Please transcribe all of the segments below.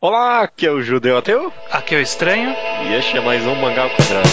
Olá, aqui é o Judeu Ateu. Aqui é o Estranho. E este é mais um Mangá ao Quadrado.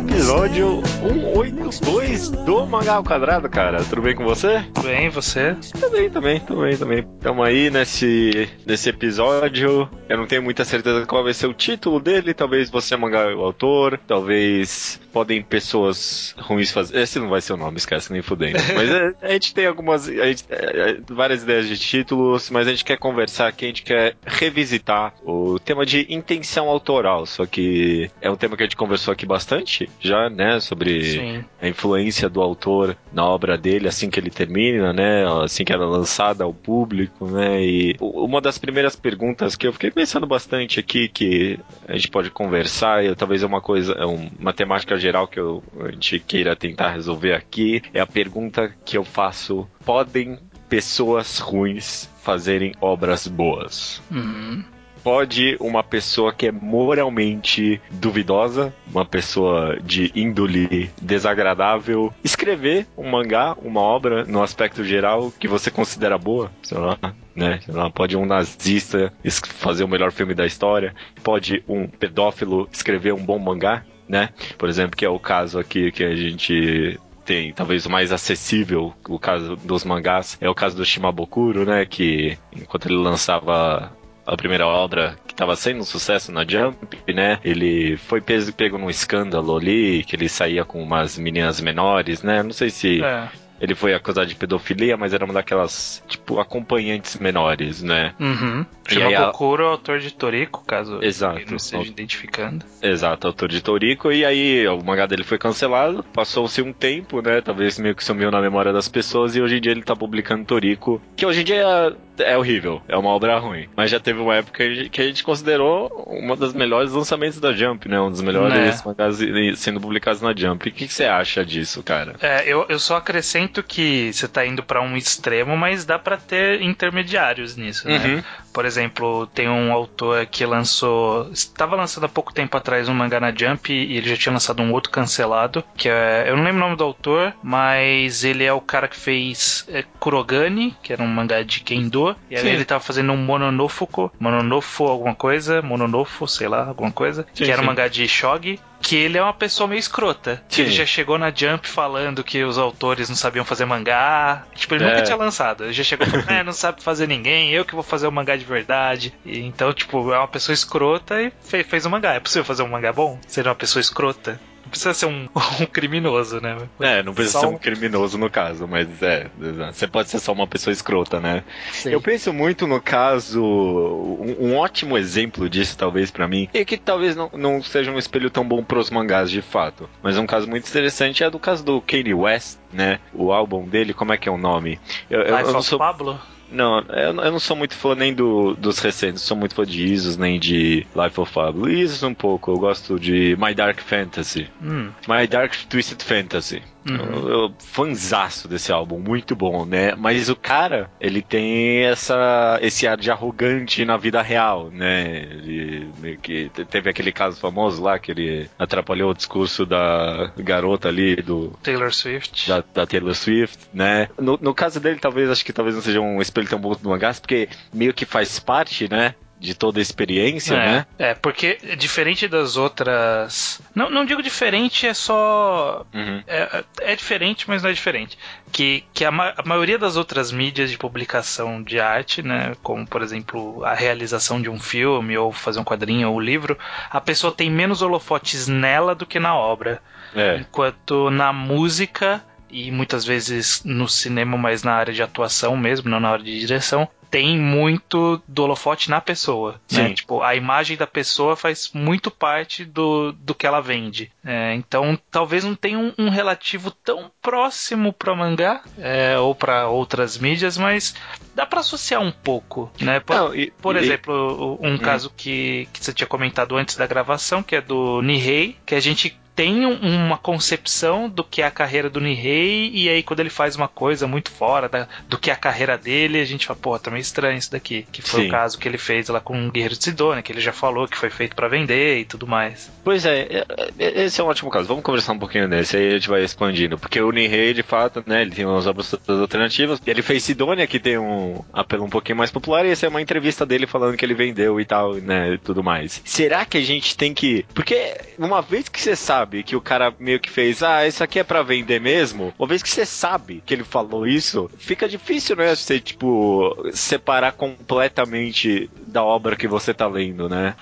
Episódio 182 do Mangá ao Quadrado, cara. Tudo bem com você? Tudo bem, você? Também, também, também, também. Tamo aí nesse, nesse episódio. Eu não tenho muita certeza qual vai ser o título dele. Talvez você é mangá o autor. Talvez podem pessoas ruins fazer. Esse não vai ser o nome, esquece, nem fudendo. Mas é, a, gente tem algumas. Gente, é, é, várias ideias de títulos, mas a gente quer conversar aqui, a gente quer revisitar o tema de intenção autoral. Só que é um tema que a gente conversou aqui bastante já, né? Sobre Sim. a influência do autor na obra dele assim que ele termina, né? Assim que ela é lançada ao público, né? E uma das primeiras perguntas que eu fiquei pensando bastante aqui, que a gente pode conversar, e talvez é uma coisa, é uma temática geral que eu, a gente queira tentar resolver aqui, é a pergunta que eu faço: podem pessoas ruins fazerem obras boas? Uhum. Pode uma pessoa que é moralmente duvidosa, uma pessoa de índole desagradável, escrever um mangá, uma obra, no aspecto geral, que você considera boa? Sei lá, né? Pode um nazista fazer o melhor filme da história, pode um pedófilo escrever um bom mangá, né? Por exemplo, que é o caso aqui que a gente tem talvez o mais acessível, o caso dos mangás, é o caso do Shimabukuro, né? Que enquanto ele lançava a primeira obra que estava sendo um sucesso na Jump, né? Ele foi pego num escândalo ali, que ele saía com umas meninas menores, né? Não sei se É. ele foi acusado de pedofilia, mas era uma daquelas, tipo, acompanhantes menores, né? Uhum. Aí a- Shimabukuro, autor de Toriko, caso Exato. ele não esteja identificando. Exato, autor de Toriko, e aí o mangá dele foi cancelado, passou-se um tempo, né? Talvez meio que sumiu na memória das pessoas, e hoje em dia ele tá publicando Toriko, que hoje em dia é, é horrível, é uma obra ruim. Mas já teve uma época que a gente considerou uma das melhores lançamentos da Jump, né? Um dos melhores Né. mangás sendo publicados na Jump. O que, que você acha disso, cara? É, eu, eu só acrescento que você tá indo pra um extremo, mas dá pra ter intermediários nisso, né? Uhum. Por exemplo, tem um autor que lançou. Estava lançando há pouco tempo atrás um mangá na Jump e ele já tinha lançado um outro cancelado. Que é. Eu não lembro o nome do autor, mas ele é o cara que fez é, Kurogani, que era um mangá de Kendo. E aí Sim. ele tava fazendo um Mononofuko. Mononofo alguma coisa. Mononofo, sei lá, alguma coisa. Sim, que era um sim. mangá de Shogi. Que ele é uma pessoa meio escrota. Ele já chegou na Jump falando que os autores não sabiam fazer mangá. Tipo, ele É. nunca tinha lançado. Ele já chegou falando, é, não sabe fazer ninguém, eu que vou fazer o mangá de verdade. E, então, tipo, é uma pessoa escrota e fe- fez um mangá. É possível fazer um mangá bom? Ser uma pessoa escrota? Não precisa ser um, um criminoso, né? É, não precisa Só ser um- criminoso no caso, mas é, você pode ser só uma pessoa escrota, né? Sim. Eu penso muito no caso, um, um ótimo exemplo disso, talvez, pra mim, e que talvez não, não seja um espelho tão bom pros mangás de fato. Mas um caso muito interessante é do caso do Kanye West, né? O álbum dele, como é que é o nome? Eu, eu- Life eu não of sou. Pablo? Não, eu, eu não sou muito fã nem do, dos recentes, sou muito fã de Isus, nem de Life of Pablo. Isus um pouco, eu gosto de My Dark Fantasy. Hum. My Dark Twisted Fantasy. Uhum. Eu, eu fanzaço desse álbum, muito bom, né? Mas o cara, ele tem essa, esse ar de arrogante na vida real, né? Ele meio que te- teve aquele caso famoso lá que ele atrapalhou o discurso da garota ali do Taylor Swift. da, da Taylor Swift, né? No, no caso dele, talvez acho que talvez não seja um espelho tão bom do mangás, porque meio que faz parte, né? De toda a experiência, é, né? é, porque diferente das outras. Não, não digo diferente, é só. Uhum. É, é diferente, mas não é diferente. Que, que a, ma- a maioria das outras mídias de publicação de arte, né, como por exemplo a realização de um filme, ou fazer um quadrinho ou um livro, a pessoa tem menos holofotes nela do que na obra. É. Enquanto na música, e muitas vezes no cinema, mas na área de atuação mesmo, não na área de direção, tem muito do holofote na pessoa. né? Sim. Tipo, a imagem da pessoa faz muito parte do, do que ela vende. É, então, talvez não tenha um, um relativo tão próximo para mangá é, ou para outras mídias, mas dá para associar um pouco, né? Por, Não, e- por e- exemplo, um caso que, que você tinha comentado antes da gravação, que é do Nihei, que a gente tem uma concepção do que é a carreira do Nihei, e aí quando ele faz uma coisa muito fora da, do que é a carreira dele, a gente fala, pô, tá meio estranho isso daqui. Que foi Sim. o caso que ele fez lá com o Guerreiro de Sidonia, que ele já falou que foi feito para vender e tudo mais. Pois é, é, é, esse é um ótimo caso. Vamos conversar um pouquinho desse, aí a gente vai expandindo. Porque o Nihei, de fato, né, ele tem umas obras alternativas. Ele fez Sidonia, que tem um apelo um pouquinho mais popular, e essa é uma entrevista dele falando que ele vendeu e tal, né, e tudo mais. Será que a gente tem que... Porque uma vez que você sabe que o cara meio que fez, ah, isso aqui é para vender mesmo, uma vez que você sabe que ele falou isso, fica difícil, né, você, tipo, separar completamente da obra que você tá lendo, né?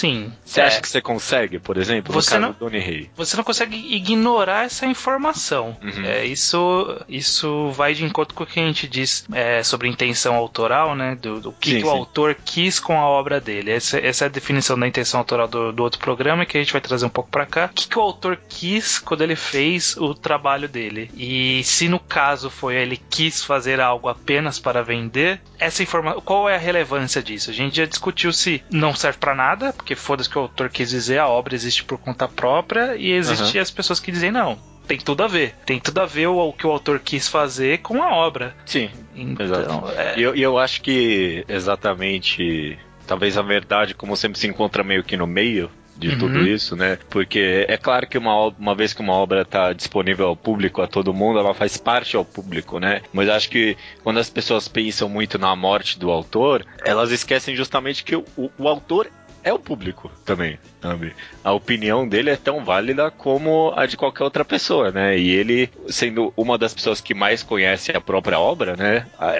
Sim. Você é. acha que você consegue, por exemplo, você no caso não, do Rei? Você não consegue ignorar essa informação. Uhum. É, isso, isso vai de encontro com o que a gente diz é, sobre intenção autoral, né? Do, do que, sim, que o autor quis com a obra dele. Essa, essa, é a definição da intenção autoral do, do outro programa que a gente vai trazer um pouco para cá. O que, que o autor quis quando ele fez o trabalho dele? E se no caso foi ele quis fazer algo apenas para vender, essa informação, qual é a relevância disso? A gente já discutiu se não serve para nada, porque foda-se que o autor quis dizer, a obra existe por conta própria, e existem uhum. as pessoas que dizem não. Tem tudo a ver. Tem tudo a ver o, o que o autor quis fazer com a obra. Sim. Então, exato. É... E eu, eu acho que exatamente talvez a verdade, como sempre se encontra meio que no meio, de uhum. tudo isso, né? Porque é claro que uma, uma vez que uma obra está disponível ao público, a todo mundo, ela faz parte ao público, né? Mas acho que quando as pessoas pensam muito na morte do autor, elas esquecem justamente que o, o autor é o público também, sabe? A opinião dele é tão válida como a de qualquer outra pessoa, né? E ele, sendo uma das pessoas que mais conhece a própria obra, né? A,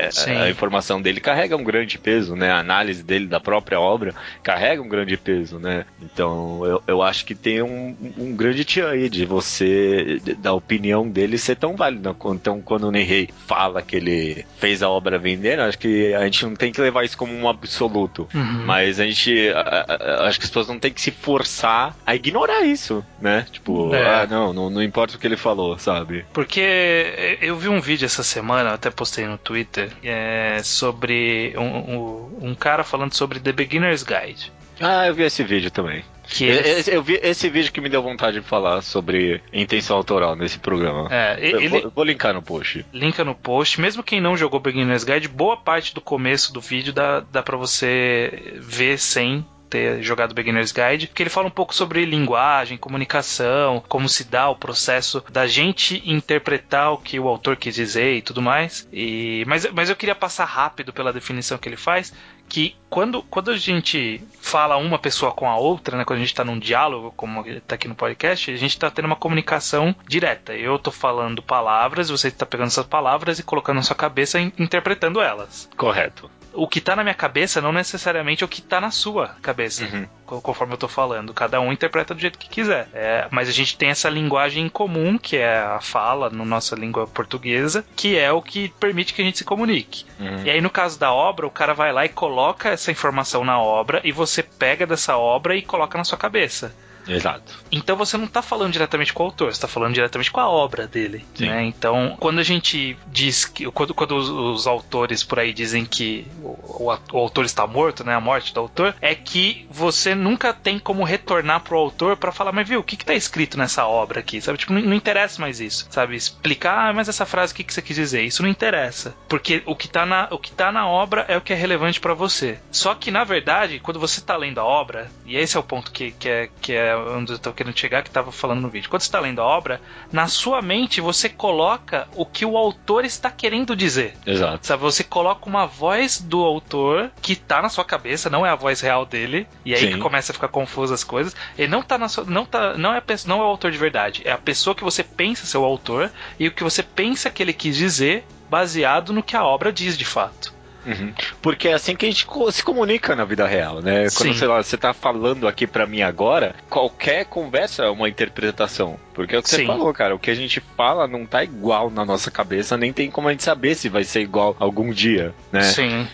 a, informação dele carrega um grande peso, né? A análise dele da própria obra carrega um grande peso, né? Então, eu, eu acho que tem um, um grande tchan aí de você, da opinião dele ser tão válida. Então, quando o Nihei fala que ele fez a obra vender, acho que a gente não tem que levar isso como um absoluto. Uhum. Mas a gente acho que as pessoas não têm que se forçar a ignorar isso, né? Tipo, é. ah, não, não, não importa o que ele falou, sabe? Porque eu vi um vídeo essa semana, até postei no Twitter, é, sobre um, um, um cara falando sobre The Beginner's Guide. Ah, eu vi esse vídeo também. Que ele... eu, vi esse vídeo que me deu vontade de falar sobre intenção autoral nesse programa. É, ele... eu, vou, vou linkar no post. Linka no post. Mesmo quem não jogou Beginner's Guide, boa parte do começo do vídeo dá, dá pra você ver sem ter jogado Beginner's Guide, que ele fala um pouco sobre linguagem, comunicação, como se dá o processo da gente interpretar o que o autor quis dizer e tudo mais. E, mas, mas eu queria passar rápido pela definição que ele faz, que quando, quando a gente fala uma pessoa com a outra, né, quando a gente está num diálogo, como está aqui no podcast, a gente está tendo uma comunicação direta. Eu estou falando palavras, você está pegando essas palavras e colocando na sua cabeça e interpretando elas. Correto o que tá na minha cabeça não necessariamente é o que tá na sua cabeça, uhum. conforme eu tô falando. Cada um interpreta do jeito que quiser. É, mas a gente tem essa linguagem em comum, que é a fala na nossa língua portuguesa, que é o que permite que a gente se comunique. Uhum. E aí, no caso da obra, o cara vai lá e coloca essa informação na obra e você pega dessa obra e coloca na sua cabeça. Exato. Então você não está falando diretamente com o autor, você está falando diretamente com a obra dele. Né? Então, quando a gente diz que. Quando, quando os, os, autores por aí dizem que o, o, o, autor está morto, né? A morte do autor, é que você nunca tem como retornar pro autor para falar, mas viu, o que, está escrito nessa obra aqui? Sabe? Tipo, não, não, interessa mais isso. Sabe? Explicar, ah, mas essa frase, o que, que você quis dizer? Isso não interessa. Porque o que está na, o que tá na obra é o que é relevante para você. Só que, na verdade, quando você está lendo a obra, e esse é o ponto que, que, é, que é onde eu tô querendo chegar, que estava falando no vídeo. Quando você está lendo a obra, na sua mente você coloca o que o autor está querendo dizer. Exato. Sabe, você coloca uma voz do autor que está na sua cabeça, não é a voz real dele, e aí Sim. que começa a ficar confuso as coisas. Ele não tá na sua, não tá, não é não é o autor de verdade, é a pessoa que você pensa ser o autor e o que você pensa que ele quis dizer baseado no que a obra diz de fato. Uhum. Porque é assim que a gente se comunica na vida real, né? Quando, sei lá, você tá falando aqui para mim agora, qualquer conversa é uma interpretação. Porque é o que Sim. você falou, cara. O que a gente fala não tá igual na nossa cabeça, nem tem como a gente saber se vai ser igual algum dia, né? Sim.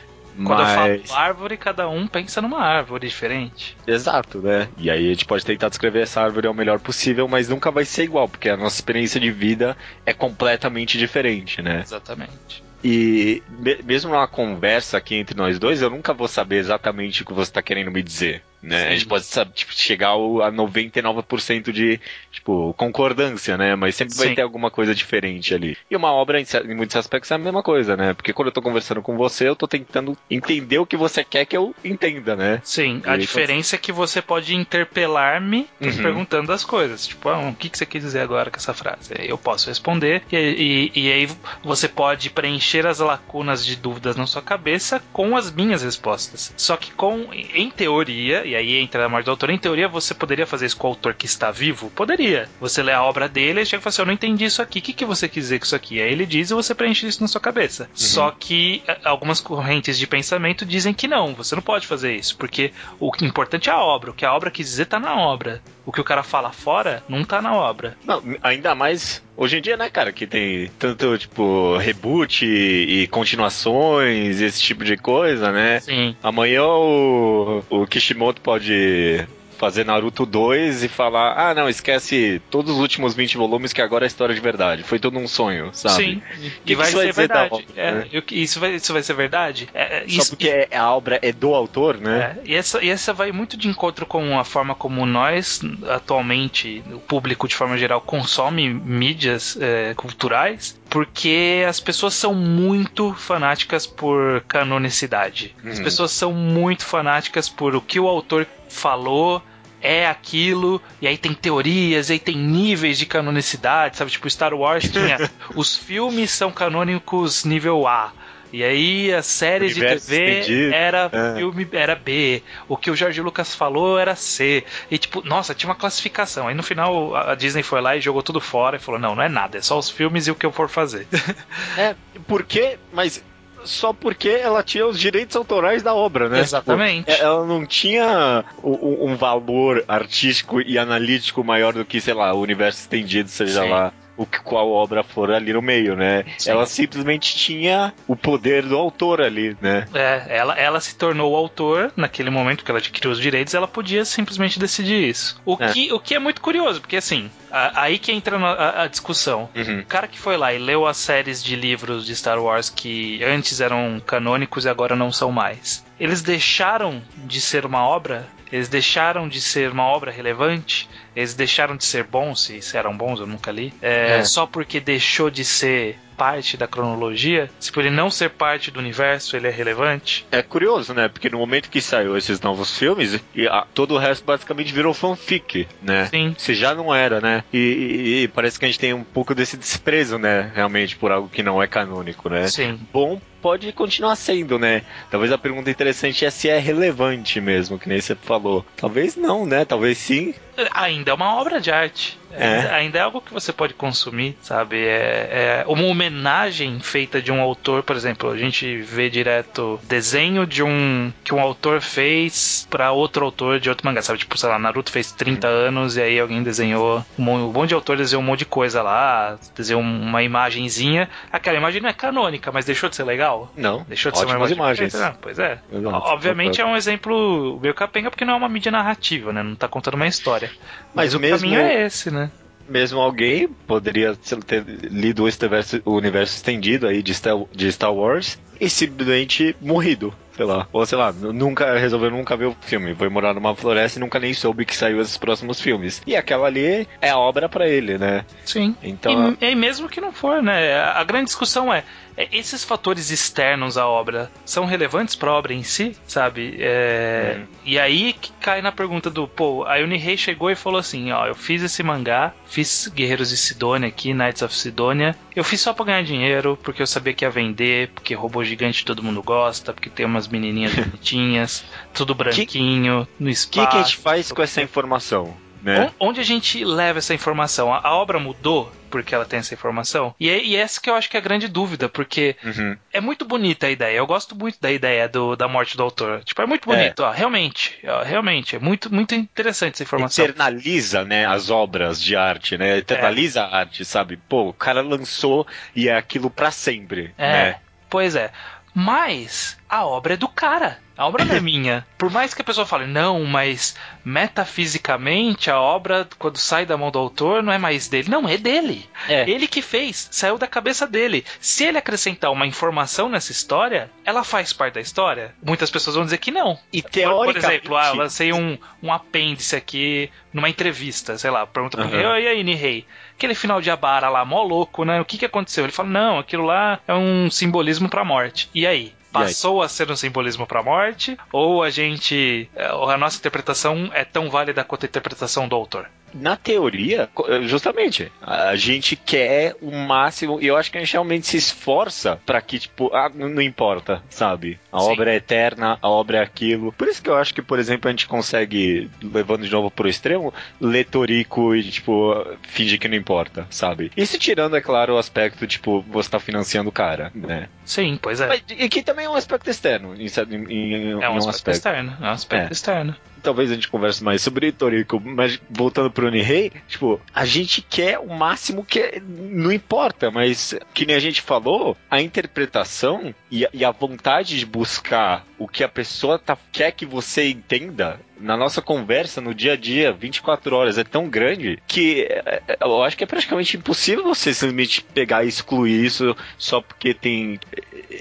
Quando Mas... eu falo árvore, cada um pensa numa árvore diferente. Exato, né? E aí a gente pode tentar descrever essa árvore ao melhor possível, mas nunca vai ser igual, porque a nossa experiência de vida é completamente diferente, né? Exatamente. E mesmo numa conversa aqui entre nós dois, eu nunca vou saber exatamente o que você está querendo me dizer né? Sim. A gente pode sabe, tipo, chegar a 99% de, tipo, concordância, né? Mas sempre vai Sim. ter alguma coisa diferente ali. E uma obra, em, muitos aspectos, é a mesma coisa, né? Porque quando eu tô conversando com você, eu tô tentando entender o que você quer que eu entenda, né? Sim, e a diferença é que você pode interpelar-me uhum. perguntando as coisas. Tipo, ah, o que, que você quis dizer agora com essa frase? Eu posso responder, e, e, e aí você pode preencher as lacunas de dúvidas na sua cabeça com as minhas respostas. Só que com, em teoria, e aí entra a morte do autor, em teoria você poderia fazer isso com o autor que está vivo? Poderia. Você lê a obra dele e chega e fala assim, eu não entendi isso aqui, o que, que você quis dizer com isso aqui? Aí ele diz e você preenche isso na sua cabeça. Uhum. Só que algumas correntes de pensamento dizem que não, você não pode fazer isso, porque o importante é a obra, o que a obra quis dizer tá na obra. O que o cara fala fora não tá na obra. Não, ainda mais Hoje em dia, né, cara, que tem tanto, tipo, reboot e, e continuações, esse tipo de coisa, né? Sim. Amanhã o, o Kishimoto pode fazer Naruto 2 e falar: ah, não, esquece todos os últimos 20 volumes que agora é história de verdade. Foi todo um sonho, sabe? Sim, e, vai, ser verdade. é, né? isso, vai, isso vai ser verdade? É, Só isso, porque a obra é do autor, né? É, e, essa, e essa vai muito de encontro com a forma como nós, atualmente, o público de forma geral, consome mídias é, culturais, porque as pessoas são muito fanáticas por canonicidade. As uhum. pessoas são muito fanáticas por o que o autor falou é aquilo, e aí tem teorias, e aí tem níveis de canonicidade, sabe? Tipo, Star Wars tinha. os filmes são canônicos nível A. E aí as séries de TV era é. filme era B. O que o George Lucas falou era C. E tipo, nossa, tinha uma classificação. Aí no final a Disney foi lá e jogou tudo fora e falou: "Não, não é nada, é só os filmes e o que eu for fazer". É, porque, mas só porque ela tinha os direitos autorais da obra, né? Exatamente. Tipo, ela não tinha um, um, valor artístico e analítico maior do que, sei lá, o universo estendido, seja Sim. lá o que qual obra for ali no meio, né? Sim. Ela simplesmente tinha o poder do autor ali, né? É, ela, ela se tornou o autor naquele momento que ela adquiriu os direitos, ela podia simplesmente decidir isso. O, é. que, o que é muito curioso, porque assim, a, aí que entra a, a discussão. Uhum. O cara que foi lá e leu as séries de livros de Star Wars que antes eram canônicos e agora não são mais. Eles deixaram de ser uma obra? Eles deixaram de ser uma obra relevante, eles deixaram de ser bons, se eram bons, eu nunca li, é, é. só porque deixou de ser parte da cronologia, se por ele não ser parte do universo, ele é relevante. É curioso, né? Porque no momento que saiu esses novos filmes, e a, todo o resto basicamente virou fanfic, né? Sim. Se já não era, né? E, e, e, parece que a gente tem um pouco desse desprezo, né? Realmente, por algo que não é canônico, né? Sim. Bom pode continuar sendo, né? Talvez a pergunta interessante é se é relevante mesmo, que nem você falou. Talvez não, né? Talvez sim. Ainda é uma obra de arte. É. Ainda é algo que você pode consumir, sabe? É, é, uma homenagem feita de um autor, por exemplo, a gente vê direto desenho de um que um autor fez para outro autor de outro mangá, sabe? Tipo, sei lá, Naruto fez 30 anos e aí alguém desenhou um monte de autor desenhou um monte de coisa lá, desenhou uma imagenzinha. Aquela imagem não é canônica, mas deixou de ser legal? Não. Deixou de ser uma imagem. imagens. Ah, pois é. Obviamente é um exemplo meio capenga porque não é uma mídia narrativa, né? Não tá contando uma história. Mas, mas o mesmo... caminho é esse, né? mesmo alguém poderia ter lido o universo, o universo estendido aí de Star, de Star Wars e simplesmente morrido sei lá, ou sei lá, nunca resolveu nunca ver o filme, foi morar numa floresta e nunca nem soube que saiu esses próximos filmes. E aquela ali é a obra para ele, né? Sim. Então, e, e mesmo que não for, né? A grande discussão é é, esses fatores externos à obra são relevantes para a obra em si, sabe? É, hum. E aí que cai na pergunta do, pô, a Unirei chegou e falou assim, ó, eu fiz esse mangá, fiz Guerreiros de Sidônia aqui, Knights of Sidonia, eu fiz só pra ganhar dinheiro, porque eu sabia que ia vender, porque robô gigante todo mundo gosta, porque tem umas menininhas bonitinhas, tudo branquinho, que, no espaço. O que, que a gente faz com essa informação? Né? Onde a gente leva essa informação? A, obra mudou porque ela tem essa informação? E, é, e essa que eu acho que é a grande dúvida, porque uhum. é muito bonita a ideia. Eu gosto muito da ideia do, da morte do autor. Tipo, é muito bonito, é. ó, realmente. Ó, realmente, é muito, muito interessante essa informação. Eternaliza, né, as obras de arte, né? Eternaliza é. a arte, sabe? Pô, o cara lançou e é aquilo para sempre, é. né? Pois é. Mas a obra é do cara. A obra não é minha. Por mais que a pessoa fale, não, mas metafisicamente a obra, quando sai da mão do autor, não é mais dele. Não, é dele. É. Ele que fez, saiu da cabeça dele. Se ele acrescentar uma informação nessa história, ela faz parte da história? Muitas pessoas vão dizer que não. E teoricamente... Por exemplo, ah, eu lancei um, um apêndice aqui numa entrevista, sei lá, pergunta pra uhum. mim, e aí, Nihei? Aquele final de Abara lá, mó louco, né? O que que aconteceu? Ele fala, não, aquilo lá é um simbolismo pra morte. E aí? Passou a ser um simbolismo para a morte, ou a gente. É, a nossa interpretação é tão válida quanto a interpretação do autor? na teoria, justamente, a gente quer o máximo, e eu acho que a gente realmente se esforça para que, tipo, ah, não importa, sabe? A Sim. obra é eterna, a obra é aquilo. Por isso que eu acho que, por exemplo, a gente consegue, levando de novo pro extremo, ler Torico e, tipo, fingir que não importa, sabe? Isso tirando, é claro, o aspecto, tipo, você tá financiando o cara, né? Sim, pois é. e que também é um aspecto externo, em, em, em é um, um aspecto, aspecto, externo, é um aspecto é. externo talvez a gente converse mais sobre Toriko, mas voltando pro Nihei, tipo, a gente quer o máximo que não importa, mas que nem a gente falou, a interpretação e a, e a vontade de buscar o que a pessoa tá, quer que você entenda na nossa conversa, no dia a dia, 24 horas, é tão grande que é, é, eu acho que é praticamente impossível você simplesmente pegar e excluir isso só porque tem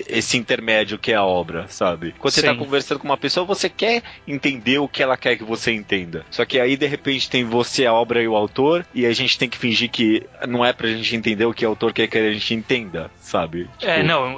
esse intermédio que é a obra, sabe? Quando Sim. você tá conversando com uma pessoa, você quer entender o que ela quer que você entenda. Só que aí, de repente, tem você, a obra e o autor, e a gente tem que fingir que não é pra gente entender o que o autor quer que a gente entenda, sabe? Tipo... É, não,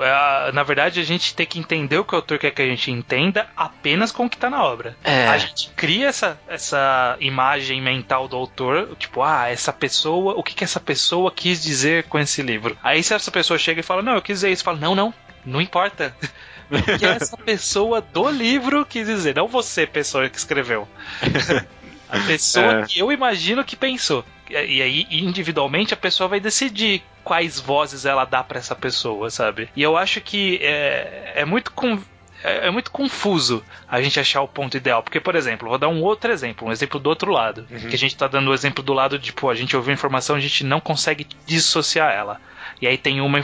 na verdade a gente tem que entender o que o autor quer que a gente entenda apenas com o que tá na obra. É. A gente cria essa, essa imagem mental do autor, tipo, ah, essa pessoa, o que, que essa pessoa quis dizer com esse livro? Aí se essa pessoa chega e fala, não, eu quis dizer isso, fala, não, não, não importa. O que essa pessoa do livro quis dizer, não você, pessoa que escreveu. A pessoa é. que eu imagino que pensou. E aí, individualmente, a pessoa vai decidir quais vozes ela dá para essa pessoa, sabe? E eu acho que é, é muito. Com, é, é, muito confuso a gente achar o ponto ideal. Porque, por exemplo, vou dar um outro exemplo, um exemplo do outro lado. Uhum. Que a gente tá dando o exemplo do lado de, tipo, a gente ouviu informação, a gente não consegue dissociar ela. E aí tem uma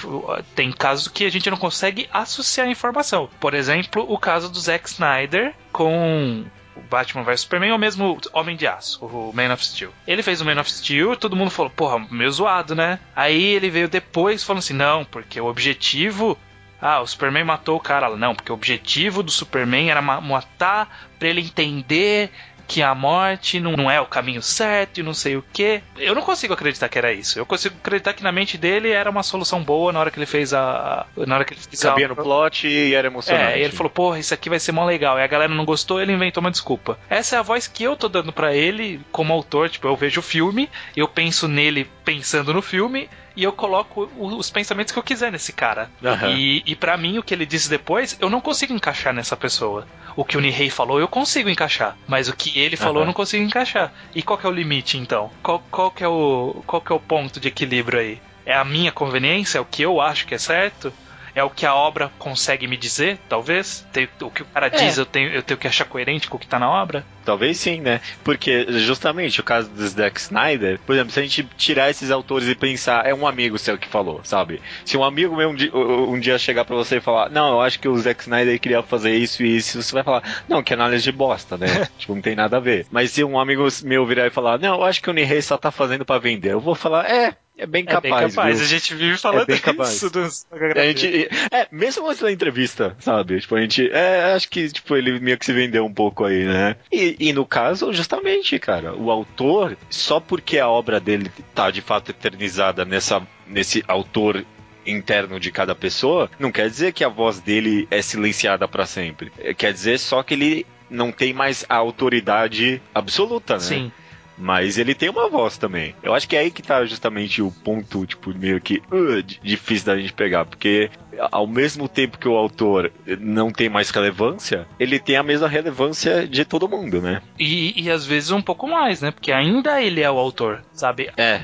tem casos que a gente não consegue associar a informação. Por exemplo, o caso do Zack Snyder com o Batman vs Superman ou mesmo Homem de Aço, o Man of Steel. Ele fez o Man of Steel, todo mundo falou, porra, meio zoado, né? Aí ele veio depois falando assim, não, porque o objetivo ah, o Superman matou o cara. Não, porque o objetivo do Superman era matar para ele entender que a morte não, não é o caminho certo e não sei o que. Eu não consigo acreditar que era isso. Eu consigo acreditar que na mente dele era uma solução boa na hora que ele fez a. Na hora que ele fez Cabia a... no plot e era emocionante. É, e ele falou, porra, isso aqui vai ser mó legal. E a galera não gostou, ele inventou uma desculpa. Essa é a voz que eu tô dando para ele como autor. Tipo, eu vejo o filme, eu penso nele pensando no filme e eu coloco os pensamentos que eu quiser nesse cara. Uhum. E, e para mim, o que ele disse depois, eu não consigo encaixar nessa pessoa. O que o Nihei falou, eu consigo encaixar. Mas o que ele falou, uhum. eu não consigo encaixar. E qual que é o limite, então? Qual, qual, que é o, qual que é o ponto de equilíbrio aí? É a minha conveniência? É o que eu acho que é certo? É o que a obra consegue me dizer, talvez? o que o cara é. diz, eu tenho, eu tenho que achar coerente com o que tá na obra? Talvez sim, né? Porque justamente o caso do Zack Snyder, por exemplo, se a gente tirar esses autores e pensar, é um amigo seu que falou, sabe? Se um amigo meu um dia, um dia chegar para você e falar, não, eu acho que o Zack Snyder queria fazer isso e isso, você vai falar, não, que análise de bosta, né? tipo, não tem nada a ver. Mas se um amigo meu virar e falar, não, eu acho que o Nihei só tá fazendo para vender, eu vou falar, é, é bem capaz. É bem capaz, viu? a gente vive falando é isso dos... a gente, É, mesmo antes da entrevista, sabe? Tipo, a gente. É, acho que tipo, ele meio que se vendeu um pouco aí, né? E, e no caso, justamente, cara, o autor, só porque a obra dele tá de fato eternizada nessa, nesse autor interno de cada pessoa, não quer dizer que a voz dele é silenciada para sempre. Quer dizer só que ele não tem mais a autoridade absoluta, né? Sim. Mas ele tem uma voz também. Eu acho que é aí que tá justamente o ponto, tipo, meio que uh, difícil da gente pegar. Porque ao mesmo tempo que o autor não tem mais relevância, ele tem a mesma relevância de todo mundo, né? E, e às vezes um pouco mais, né? Porque ainda ele é o autor, sabe? É.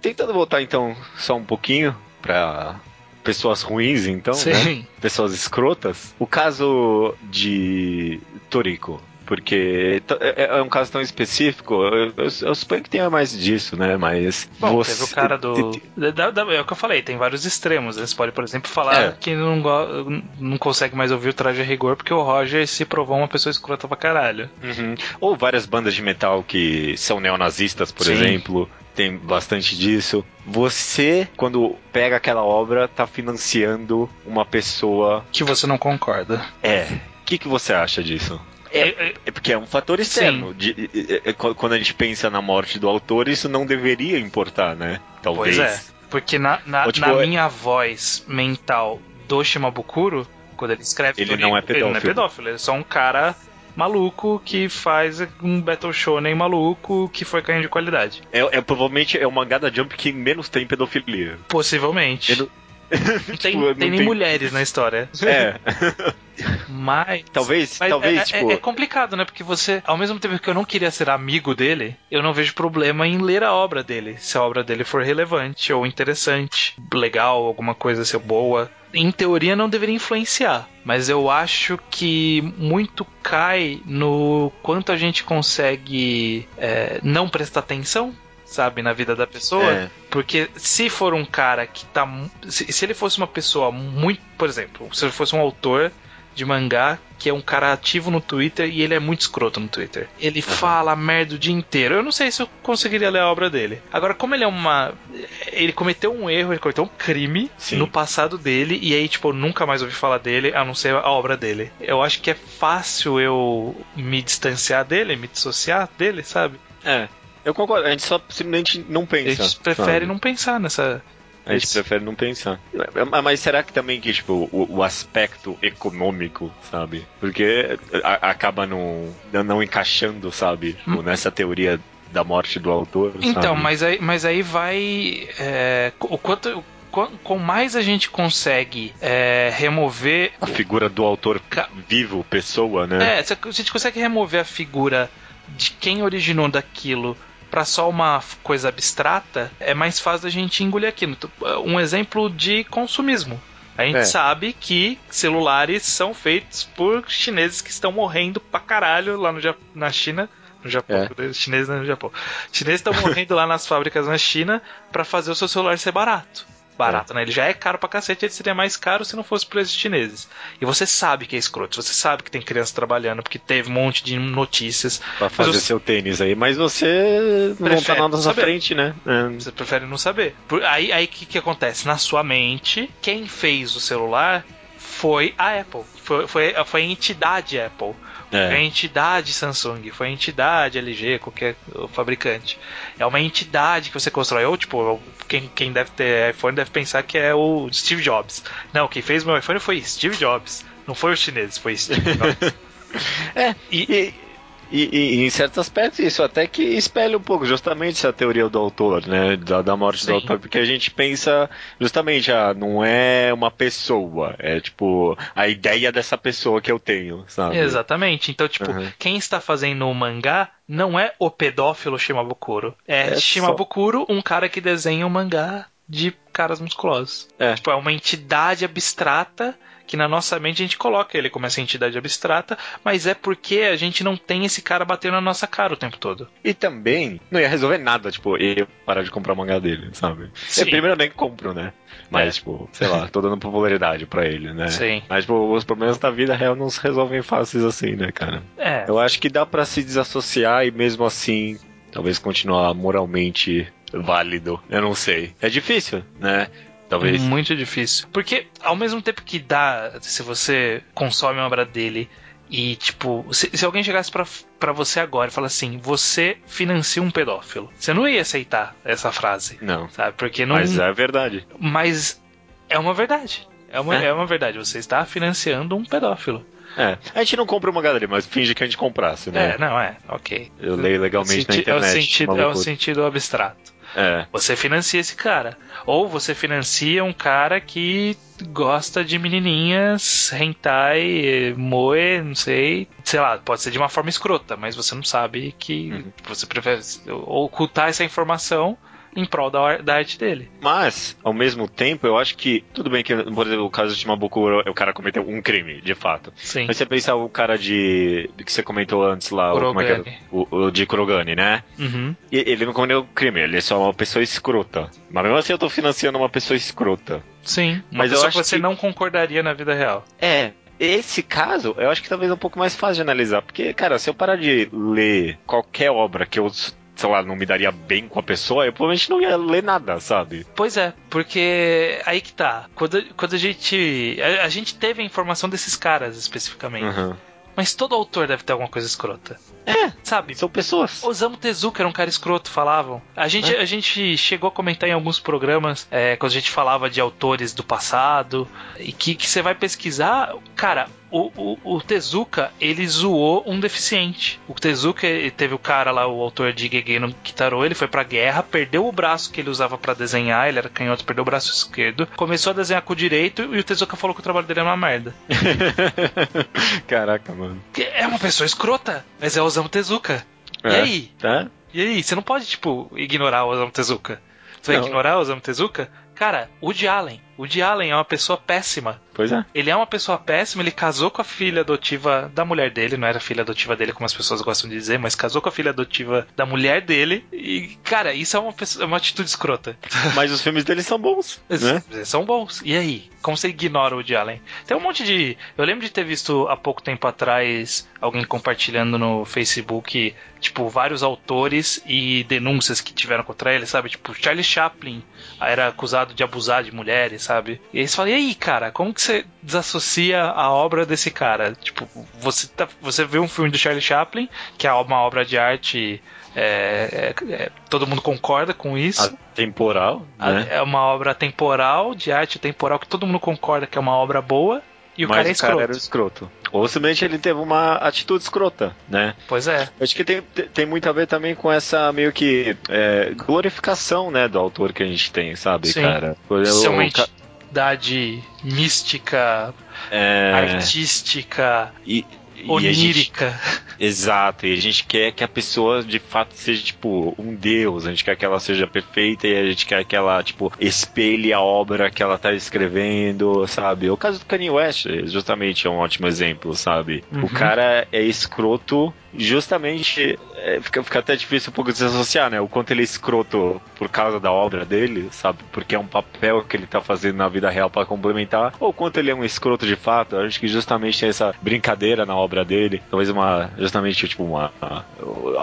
Tentando voltar então só um pouquinho pra pessoas ruins, então, né? Sim. né? Pessoas escrotas. O caso de Toriko Porque é, é um caso tão específico, eu, eu, eu, suponho que tenha mais disso, né? Mas. Bom, você... teve o cara do. Da, da, é o que eu falei, tem vários extremos. Você pode, por exemplo, falar é. que não, não consegue mais ouvir o traje a rigor porque o Roger se provou uma pessoa escrota pra caralho. Uhum. Ou várias bandas de metal que são neonazistas, por Sim. exemplo tem bastante disso. Você, quando pega aquela obra, tá financiando uma pessoa. Que você não concorda. É. O que, que você acha disso? É, é, é, porque é um fator externo. De, é, é, quando a gente pensa na morte do autor, isso não deveria importar, né? Talvez. Pois é. Porque na, na, tipo, na minha voz mental do Shimabukuro, quando ele escreve. Ele não é pedófilo. Ele não é pedófilo, ele é só um cara maluco que faz um Battle Shonen maluco que foi caindo de qualidade. É, é provavelmente é o mangá da Jump que menos tem pedofilia. Possivelmente. Não tem, tipo, tem nem tem... mulheres na história. É. Mas. Talvez, mas talvez. É, tipo... é, é, complicado, né? Porque você, ao mesmo tempo que eu não queria ser amigo dele, eu não vejo problema em ler a obra dele. Se a obra dele for relevante ou interessante, legal, alguma coisa ser boa. Em teoria não deveria influenciar, mas eu acho que muito cai no quanto a gente consegue é, não prestar atenção sabe, na vida da pessoa. É. Porque se for um cara que tá. Se, se, ele fosse uma pessoa muito. Por exemplo, se ele fosse um autor de mangá que é um cara ativo no Twitter e ele é muito escroto no Twitter. Ele uhum. fala merda o dia inteiro. Eu não sei se eu conseguiria ler a obra dele. Agora, como ele é uma. Ele cometeu um erro, ele cometeu um crime Sim. no passado dele, e aí, tipo, eu nunca mais ouvi falar dele, a não ser a obra dele. Eu acho que é fácil eu me distanciar dele, me dissociar dele, sabe? É. Eu concordo, a gente só simplesmente não pensa. A gente prefere sabe? não pensar nessa. A gente prefere não pensar. Mas será que também que, tipo, o, o aspecto econômico, sabe? Porque a, acaba não, não encaixando, sabe? Tipo, hum. Nessa teoria da morte do autor. Então, mas aí, mas aí vai. É, o quanto. Com mais a gente consegue é, remover. A figura do autor vivo, pessoa, né? É, se a gente consegue remover a figura de quem originou daquilo para só uma coisa abstrata, é mais fácil a gente engolir aquilo. Então, um exemplo de consumismo. A gente é. sabe que celulares são feitos por chineses que estão morrendo pra caralho lá no, na China. No Japão, é. chineses no Japão. Chineses estão morrendo lá nas fábricas na China para fazer o seu celular ser barato barato, é. né? Ele já é caro pra cacete, ele seria mais caro se não fosse por esses chineses. E você sabe que é escroto, você sabe que tem criança trabalhando, porque teve um monte de notícias. Pra fazer você... seu tênis aí, mas você não tá nada na frente, né? É. Você prefere não saber. Aí o aí, que, que acontece? Na sua mente, quem fez o celular foi a Apple. Foi, foi, foi a entidade Apple. É. Foi a entidade Samsung, foi a entidade LG, qualquer fabricante. É uma entidade que você constrói. Ou, tipo, quem, quem deve ter iPhone deve pensar que é o Steve Jobs. Não, quem fez meu iPhone foi Steve Jobs. Não foi os chineses, foi Steve Jobs. é, e, e, e, em certos aspectos isso até que espelha um pouco justamente essa teoria do autor, né? Da, da morte Sim. do autor, porque a gente pensa justamente, ah, não é uma pessoa, é tipo a ideia dessa pessoa que eu tenho, sabe? Exatamente. Então, tipo, uhum. quem está fazendo o mangá não é o pedófilo Shimabukuro. É, é Shimabukuro, só... um cara que desenha um mangá de caras musculosos. É. Tipo, é uma entidade abstrata que na nossa mente a gente coloca ele como essa entidade abstrata, mas é porque a gente não tem esse cara batendo na nossa cara o tempo todo. E também não ia resolver nada, tipo, eu parar de comprar mangá dele, sabe? Sim. Eu primeiro nem compro, né? Mas, é. tipo, sei lá, tô dando popularidade pra ele, né? Sim. Mas, tipo, os problemas da vida real não se resolvem fáceis assim, né, cara? É. Eu acho que dá para se desassociar e mesmo assim, talvez continuar moralmente válido. Eu não sei. É difícil, né? Talvez. Muito difícil. Porque ao mesmo tempo que dá, se você consome uma obra dele e, tipo, se, se alguém chegasse para você agora e falar assim, você financia um pedófilo, você não ia aceitar essa frase. Não. Sabe? Porque não. Mas é verdade. Mas é uma verdade. É uma, é. é uma verdade. Você está financiando um pedófilo. É. A gente não compra uma galeria, mas finge que a gente comprasse, né? É, não, é. Ok. Eu leio legalmente na internet. É o sentido, é o sentido abstrato. É. Você financia esse cara. Ou você financia um cara que gosta de menininhas, hentai, moe, não sei. Sei lá, pode ser de uma forma escrota, mas você não sabe que uhum. você prefere ocultar essa informação em prol da, da arte dele. Mas, ao mesmo tempo, eu acho que. Tudo bem que, por exemplo, o caso de Shimabukuro, o cara cometeu um crime, de fato. Sim. Mas você pensa o cara de. que você comentou antes lá, o, como é que é? O, o de Kurogane, né? Uhum. E ele não cometeu crime, ele é só uma pessoa escrota. Mas mesmo assim eu tô financiando uma pessoa escrota. Sim, Mas eu acho que você que- não concordaria na vida real. É. Esse caso, eu acho que talvez é um pouco mais fácil de analisar. Porque, cara, se eu parar de ler qualquer obra que eu, sei lá, não me daria bem com a pessoa, eu provavelmente não ia ler nada, sabe? Pois é, porque aí que tá. Quando, quando a gente. A, a gente teve a informação desses caras especificamente. Uhum. Mas todo autor deve ter alguma coisa escrota. É, Sabe? são pessoas. Osamu Tezuka era um cara escroto, falavam. A gente, a gente chegou a comentar em alguns programas, é, quando a gente falava de autores do passado, e que, que você vai pesquisar, cara, o, o, o Tezuka, ele zoou um deficiente. O Tezuka, teve o cara lá, o autor de Gege no Kitaro, ele foi pra guerra, perdeu o braço que ele usava pra desenhar, ele era canhoto, perdeu o braço esquerdo, começou a desenhar com o direito, e o Tezuka falou que o trabalho dele era uma merda. Caraca, mano. É uma pessoa escrota, mas é Osamu Tezuka. E É. aí? Tá? E aí, você não pode, tipo, ignorar o Osamu Tezuka. Você vai Não. ignorar o Osamu Tezuka? Cara, o Woody Allen. O Woody Allen é uma pessoa péssima. Pois é. Ele é uma pessoa péssima, ele casou com a filha adotiva da mulher dele, não era filha adotiva dele, como as pessoas gostam de dizer, mas casou com a filha adotiva da mulher dele. E, cara, isso é uma, pessoa- é uma atitude escrota. Mas os filmes deles são bons, né? São bons. E aí? Como você ignora o Woody Allen? Tem um monte de. Eu lembro de ter visto há pouco tempo atrás alguém compartilhando no Facebook, tipo, vários autores e denúncias que tiveram contra ele, sabe? Tipo, Charlie Chaplin era acusado de abusar de mulheres, sabe? E aí você fala, e aí, cara, como que você desassocia a obra desse cara? Tipo, você, tá, você vê um filme do Charlie Chaplin, que é uma obra de arte. é, é- é- todo mundo concorda com isso. Atemporal, A- né? É uma obra temporal, de arte temporal, que todo mundo concorda que é uma obra boa, e o Mas cara é o cara escroto. era escroto. Ou simplesmente ele teve uma atitude escrota, né? Pois é. Acho que tem, tem muito a ver também com essa meio que é, glorificação, né, do autor que a gente tem, sabe, Sim. cara? É uma entidade mística, é, artística, e, e a gente, onírica. exato, e a gente quer que a pessoa de fato seja, tipo, um deus, a gente quer que ela seja perfeita e a gente quer que ela, tipo, espelhe a obra que ela tá escrevendo, sabe? O caso do Kanye West, justamente, é um ótimo exemplo, sabe? Uhum. O cara é escroto justamente é, fica, fica até difícil um pouco de se associar, né? O quanto ele é escroto por causa da obra dele, sabe? Porque é um papel que ele tá fazendo na vida real para complementar, ou o quanto ele é um escroto de fato. Eu acho que justamente tem essa brincadeira na obra dele, talvez uma, justamente, tipo, uma, uma-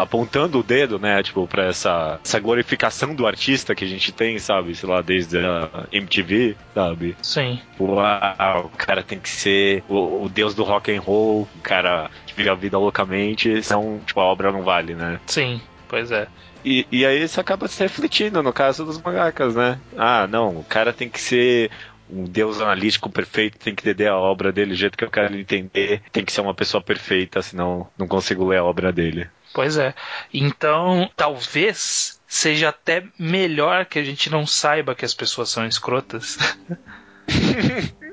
apontando o dedo, né? Tipo, pra essa, essa glorificação do artista que a gente tem, sabe? Sei lá, desde a MTV, sabe? Sim. Uau, o cara tem que ser o, o deus do rock and roll, o cara que vive a vida loucamente, senão, tipo, a obra não vale, né? Sim. Pois é. E, e aí isso acaba se refletindo no caso dos mangakas, né? Ah, não, o cara tem que ser um deus analítico perfeito, tem que entender a obra dele do jeito que eu quero entender, tem que ser uma pessoa perfeita, senão não consigo ler a obra dele. Pois é. Então, talvez seja até melhor que a gente não saiba que as pessoas são escrotas.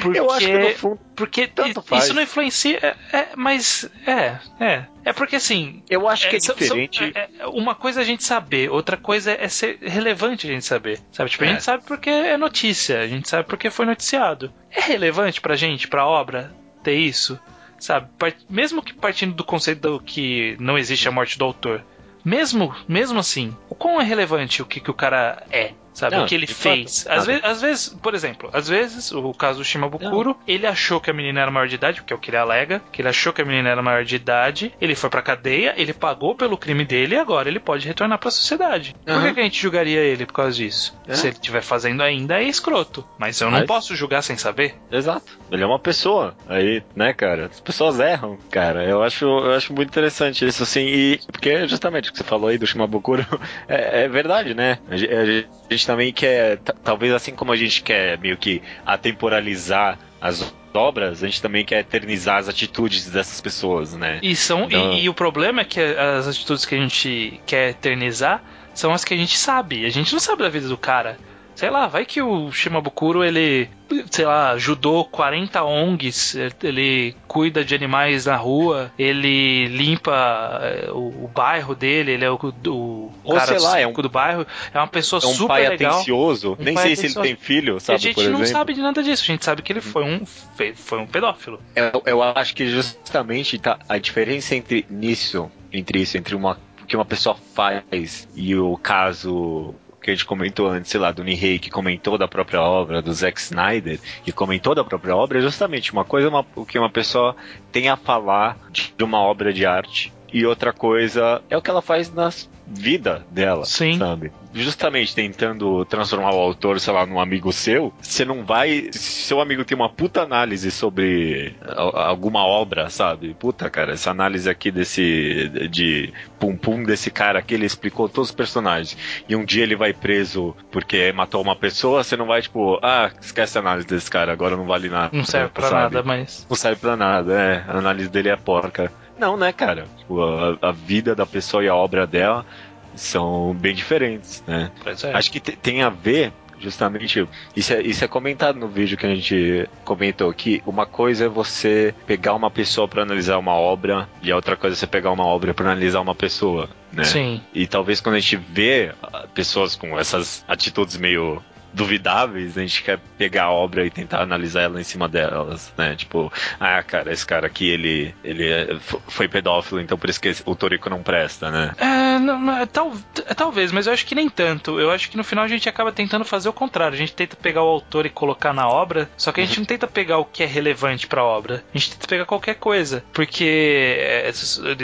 Porque, Eu acho que no fundo. porque tanto faz. isso não influencia. É, é, mas é, é. É porque assim. Eu acho que é são- são- diferente. é- é- uma coisa é a gente saber, outra coisa é ser relevante a gente saber. Sabe? Tipo, a É. gente sabe porque é notícia, a gente sabe porque foi noticiado. É relevante pra gente, pra obra, ter isso? Sabe? Mesmo que partindo do conceito do que não existe a morte do autor. Mesmo, mesmo assim, o quão é relevante o que, que o cara é? Sabe? Não, o que ele de fato, fez. Às, ve- às vezes, por exemplo, às vezes, o caso do Shimabukuro, ele achou que a menina era maior de idade, porque é o que ele alega, que ele achou que a menina era maior de idade, ele foi pra cadeia, ele pagou pelo crime dele e agora ele pode retornar pra sociedade. Por que, que a gente julgaria ele por causa disso? É. Se ele estiver fazendo ainda, é escroto. Mas eu não Mas- posso julgar sem saber. Exato. Ele é uma pessoa. Aí, né, cara? As pessoas erram, cara. Eu acho, eu acho muito interessante isso, assim. E porque justamente o que você falou aí do Shimabukuro é, é verdade, né? A gente também quer, ta- talvez assim como a gente quer meio que atemporalizar as obras, a gente também quer eternizar as atitudes dessas pessoas, né? E, são, Então- e, e o problema é que as atitudes que a gente quer eternizar são as que a gente sabe. A gente não sabe da vida do cara. Sei lá, vai que o Shimabukuro ele sei lá, ajudou 40 ONGs, ele cuida de animais na rua, ele limpa eh, o, o bairro dele, ele é o, o Ou cara sei lá, é um, do bairro, é uma pessoa é um super pai legal. atencioso, um nem pai sei atencioso. se ele tem filho, sabe, a gente não exemplo. sabe de nada disso, a gente sabe que ele foi um, foi um pedófilo. Eu, eu acho que justamente tá, a diferença entre nisso, entre isso, entre uma que uma pessoa faz e o caso que a gente comentou antes, sei lá, do Nihei, que comentou da própria obra, do Zack Snyder, que comentou da própria obra, é justamente uma coisa uma, que uma pessoa tem a falar de uma obra de arte e outra coisa é o que ela faz na vida dela, Sim. sabe? Justamente tentando transformar o autor, sei lá, num amigo seu, você não vai. Se seu amigo tem uma puta análise sobre alguma obra, sabe? Puta, cara, essa análise aqui desse. de Pum Pum desse cara aqui, ele explicou todos os personagens. E um dia ele vai preso porque matou uma pessoa, você não vai, tipo, ah, esquece a análise desse cara, agora não vale nada. Não serve pra sabe? nada, mas. Não serve pra nada, é. A análise dele é porca. Não, né, cara? Tipo, a, a, vida da pessoa e a obra dela são bem diferentes, né? É. Acho que tem a ver justamente isso é, isso é comentado no vídeo que a gente comentou aqui. Uma coisa é você pegar uma pessoa para analisar uma obra e a outra coisa é você pegar uma obra para analisar uma pessoa, né? Sim. E talvez quando a gente vê pessoas com essas atitudes meio duvidáveis, a gente quer pegar a obra e tentar analisar ela em cima delas, né? Tipo, ah, cara, esse cara aqui, ele, ele é, foi pedófilo, então por isso que o Toriko não presta, né? É, não, não, tal, talvez, mas eu acho que nem tanto. Eu acho que no final a gente acaba tentando fazer o contrário. A gente tenta pegar o autor e colocar na obra, só que a gente uhum. não tenta pegar o que é relevante para a obra. A gente tenta pegar qualquer coisa, porque é,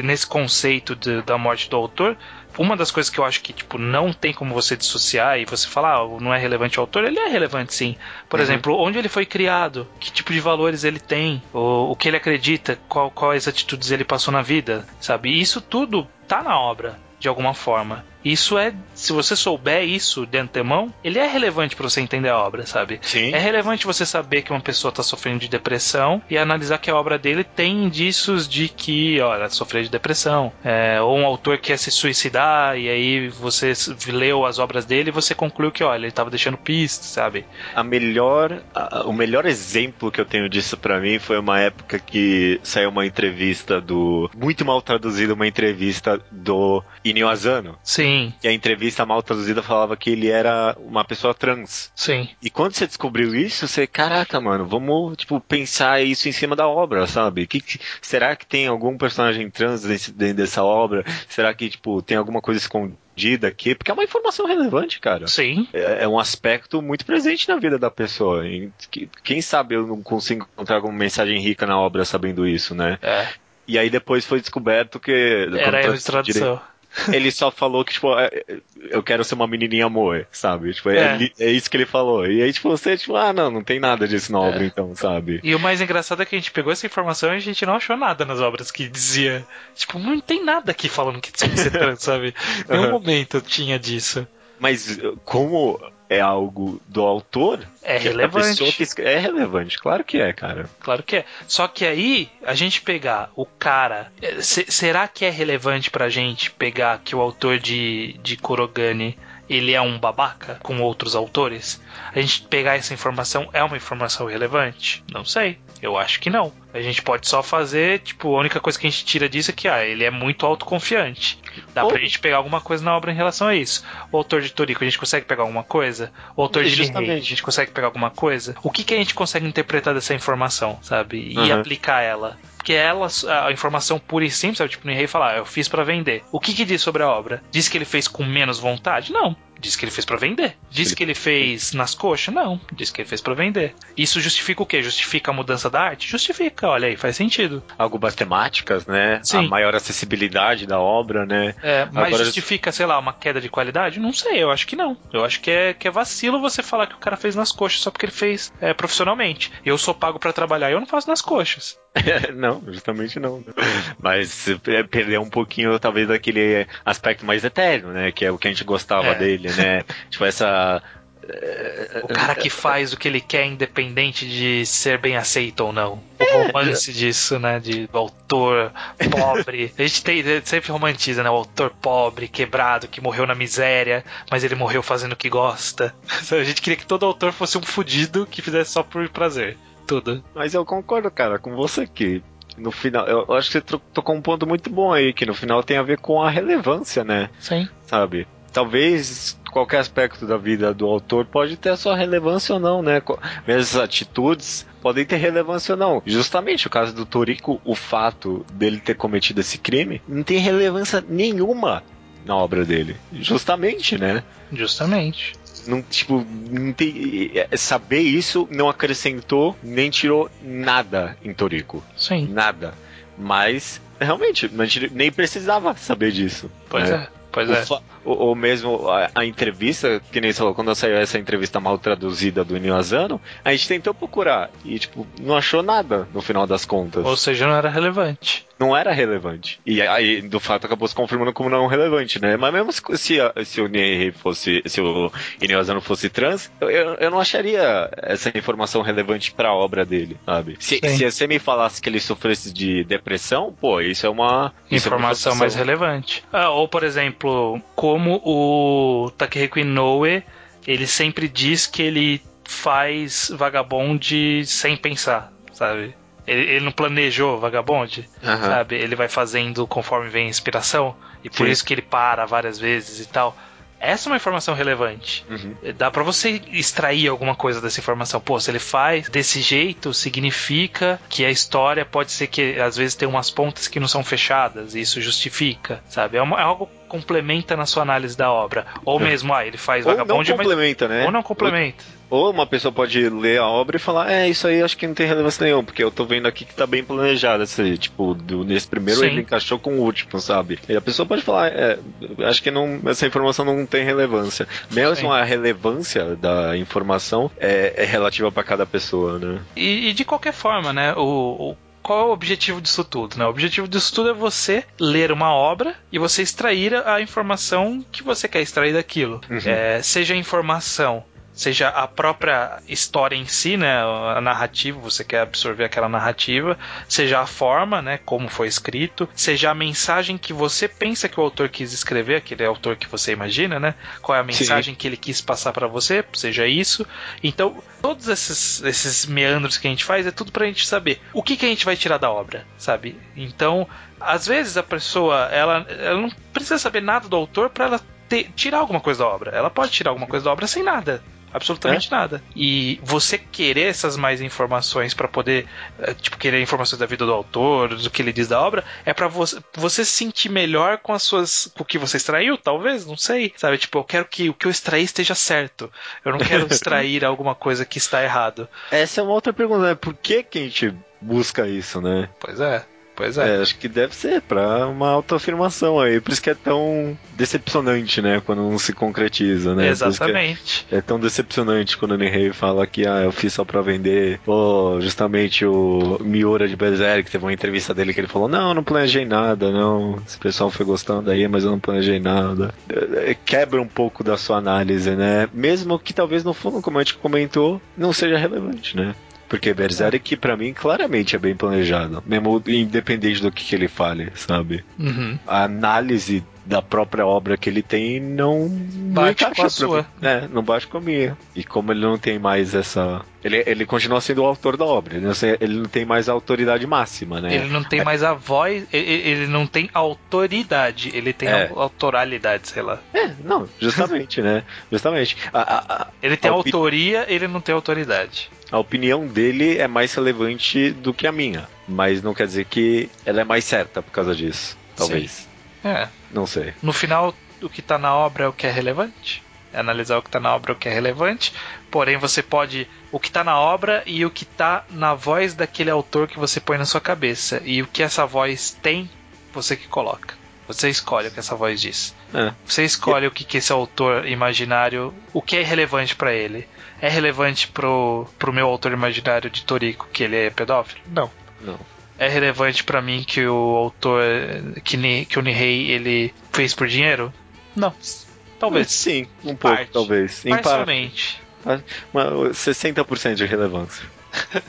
nesse conceito de, da morte do autor, uma das coisas que eu acho que, tipo, não tem como você dissociar e você falar, ah, não é relevante o autor, ele é relevante sim. Por uhum. exemplo, onde ele foi criado, que tipo de valores ele tem, o, o que ele acredita, qual, quais atitudes ele passou na vida, sabe? E isso tudo tá na obra, de alguma forma. Isso é, se você souber isso de antemão, ele é relevante para você entender a obra, sabe? Sim. É relevante você saber que uma pessoa está sofrendo de depressão e analisar que a obra dele tem indícios de que, olha, sofreu de depressão. É, ou um autor quer se suicidar e aí você leu as obras dele e você concluiu que, olha, ele estava deixando pistas, sabe? A melhor, a, o melhor exemplo que eu tenho disso para mim foi uma época que saiu uma entrevista do, muito mal traduzida, uma entrevista do Inio Asano. Sim. E a entrevista mal traduzida falava que ele era uma pessoa trans. Sim. E quando você descobriu isso, você, caraca, mano, vamos, tipo, pensar isso em cima da obra, sabe? Que, que será que tem algum personagem trans dentro dessa obra? Será que, tipo, tem alguma coisa escondida aqui? Porque é uma informação relevante, cara. Sim. É, é, um aspecto muito presente na vida da pessoa. E, quem sabe eu não consigo encontrar alguma mensagem rica na obra sabendo isso, né? É. E aí depois foi descoberto que. Era de tradução. Ele só falou que, tipo, é, eu quero ser uma menininha amor, sabe? Tipo, é. É, é. isso que ele falou. E aí, tipo, você, tipo, ah, não, não tem nada disso na obra, é. então, sabe? E o mais engraçado é que a gente pegou essa informação e a gente não achou nada nas obras que dizia. Tipo, não tem nada aqui falando que ser trans, sabe? Nenhum momento tinha disso. Mas como é algo do autor, é relevante. Que é relevante, claro que é, cara. Claro que é. Só que aí, a gente pegar o cara. É, será que é relevante pra gente pegar que o autor de, de Kurogane ele é um babaca com outros autores? A gente pegar essa informação é uma informação relevante? Não sei. Eu acho que não. A gente pode só fazer, tipo, a única coisa que a gente tira disso é que ah, ele é muito autoconfiante. Dá Ou... pra gente pegar alguma coisa na obra em relação a isso. O autor de Toriko, a gente consegue pegar alguma coisa? O autor de Nihei, a gente consegue pegar alguma coisa? O que, que a gente consegue interpretar dessa informação, sabe? E uhum. aplicar ela? Porque ela, a informação pura e simples, é tipo, o Nihei falar, eu fiz para vender. O que que diz sobre a obra? Diz que ele fez com menos vontade? Não. Diz que ele fez para vender. Diz que ele fez nas coxas? Não. Diz que ele fez para vender. Isso justifica o quê? Justifica a mudança da arte? Justifica, olha aí, faz sentido. Algumas temáticas, né? Sim. A maior acessibilidade da obra, né? É, mas Agora... justifica, sei lá, uma queda de qualidade? Não sei, eu acho que não. Eu acho que é, que é vacilo você falar que o cara fez nas coxas só porque ele fez é, profissionalmente. Eu sou pago para trabalhar e eu não faço nas coxas. não, justamente não. Mas é, perder um pouquinho, talvez, daquele aspecto mais etéreo, né? Que é o que a gente gostava é. dele, né? tipo, essa O cara que faz o que ele quer, independente de ser bem aceito ou não. O romance disso, né? De do autor pobre. A gente tem, sempre romantiza, né? O autor pobre, quebrado, que morreu na miséria, mas ele morreu fazendo o que gosta. A gente queria que todo autor fosse um fudido que fizesse só por prazer. Tudo. Mas eu concordo, cara, com você que no final, eu acho que você tocou um ponto muito bom aí, que no final tem a ver com a relevância, né? Sim. Sabe? Talvez qualquer aspecto da vida do autor pode ter a sua relevância ou não, né? Mesmo atitudes podem ter relevância ou não. Justamente o caso do Toriko, o fato dele ter cometido esse crime não tem relevância nenhuma na obra dele. Justamente, né? Justamente. Não, tipo, não tem, é, saber isso não acrescentou nem tirou nada em Toriko. Sim. Nada. Mas, realmente, a gente nem precisava saber disso. Pois é. é. Pois é. Ou, ou mesmo a, a, entrevista, que nem você falou, quando saiu essa entrevista mal traduzida do Inuyasano, a gente tentou procurar e, tipo, não achou nada no final das contas. Ou seja, não era relevante. Não era relevante. E aí, do fato, acabou se confirmando como não relevante, né? Mas mesmo se, se o Nihei fosse, se o Inuyasano fosse trans, eu, eu não acharia essa informação relevante para a obra dele, sabe? Se, se você me falasse que ele sofresse de depressão, pô, isso é uma... Informação é uma mais relevante. Ah, ou, por exemplo, como o Takehiko Inoue, ele sempre diz que ele faz Vagabond sem pensar, sabe? Ele, ele não planejou Vagabond, uhum. sabe? Ele vai fazendo conforme vem a inspiração, e por Sim. isso que ele para várias vezes e tal. Essa é uma informação relevante. Uhum. Dá para você extrair alguma coisa dessa informação. Pô, se ele faz desse jeito, significa que a história pode ser que às vezes tem umas pontas que não são fechadas, e isso justifica, sabe? É, uma, é algo complementa na sua análise da obra. Ou é. mesmo, ah, ele faz Ou vagabonde, não complementa, mas... né? Ou não complementa. Ou uma pessoa pode ler a obra e falar, é, isso aí acho que não tem relevância nenhuma, porque eu tô vendo aqui que tá bem planejado esse, tipo, do, nesse primeiro Sim. ele encaixou com o último, sabe? E a pessoa pode falar, é, acho que não, essa informação não tem relevância. Mesmo Sim. a relevância da informação é, é relativa para cada pessoa, né? E, e, de qualquer forma, né, o, o qual é o objetivo disso tudo? Né? O objetivo disso tudo é você ler uma obra e você extrair a informação que você quer extrair daquilo. Uhum. É, seja a informação seja a própria história em si, né, a narrativa, você quer absorver aquela narrativa, seja a forma, né, como foi escrito, seja a mensagem que você pensa que o autor quis escrever, aquele autor que você imagina, né, qual é a mensagem Sim. que ele quis passar para você, seja isso. Então, todos esses, esses meandros que a gente faz é tudo pra gente saber o que, que a gente vai tirar da obra, sabe? Então, às vezes a pessoa, ela, ela não precisa saber nada do autor para ela ter, tirar alguma coisa da obra. Ela pode tirar alguma coisa da obra sem nada absolutamente é? nada. E você querer essas mais informações para poder, eh, tipo, querer informações da vida do autor, do que ele diz da obra, é para você, você se sentir melhor com as suas, com o que você extraiu, talvez, não sei, sabe? Tipo, eu quero que o que eu extraí esteja certo. Eu não quero extrair alguma coisa que está errado. Essa é uma outra pergunta, né? Por que que a gente busca isso, né? Pois é. Pois é. é. Acho que deve ser pra uma autoafirmação aí. Por isso que é tão decepcionante, né? Quando não se concretiza, né? Exatamente. É, é, tão decepcionante quando o Nihei fala que ah, eu fiz só pra vender. Ou justamente o Miura de Berserk, teve uma entrevista dele que ele falou: Não, eu não planejei nada, não. Esse pessoal foi gostando aí, mas eu não planejei nada. É, é, quebra um pouco da sua análise, né? Mesmo que talvez no fundo, como a gente comentou, não seja relevante, né? Porque Berserk, para mim, claramente é bem planejado. Mesmo independente do que, que ele fale, sabe? Uhum. A análise da própria obra que ele tem não bate não com a sua. É, não bate com a minha. E como ele não tem mais essa. Ele, ele continua sendo o autor da obra, ele não, ele não tem mais a autoridade máxima, né? Ele não tem é. mais a voz, ele, ele, não tem autoridade, ele tem é. autoralidade, sei lá. É, não, justamente, né? Justamente. A, a, a, ele tem autoria, ele não tem autoridade a opinião dele é mais relevante do que a minha. Mas não quer dizer que ela é mais certa por causa disso. Talvez. Sim. É. Não sei. No final, o que está na obra é o que é relevante. É analisar o que está na obra é o que é relevante. Porém, você pode. O que está na obra e o que está na voz daquele autor que você põe na sua cabeça. E o que essa voz tem, você que coloca. Você escolhe o que essa voz diz. É. Você escolhe e... o que, que esse autor imaginário. O que é relevante para ele é relevante pro, pro meu autor imaginário de Toriko que ele é pedófilo? Não. Não. É relevante para mim que o autor que, que o Nihei ele fez por dinheiro? Não. Talvez. Sim, um pouco, Parte. talvez. Parcialmente. uma- 60% de relevância.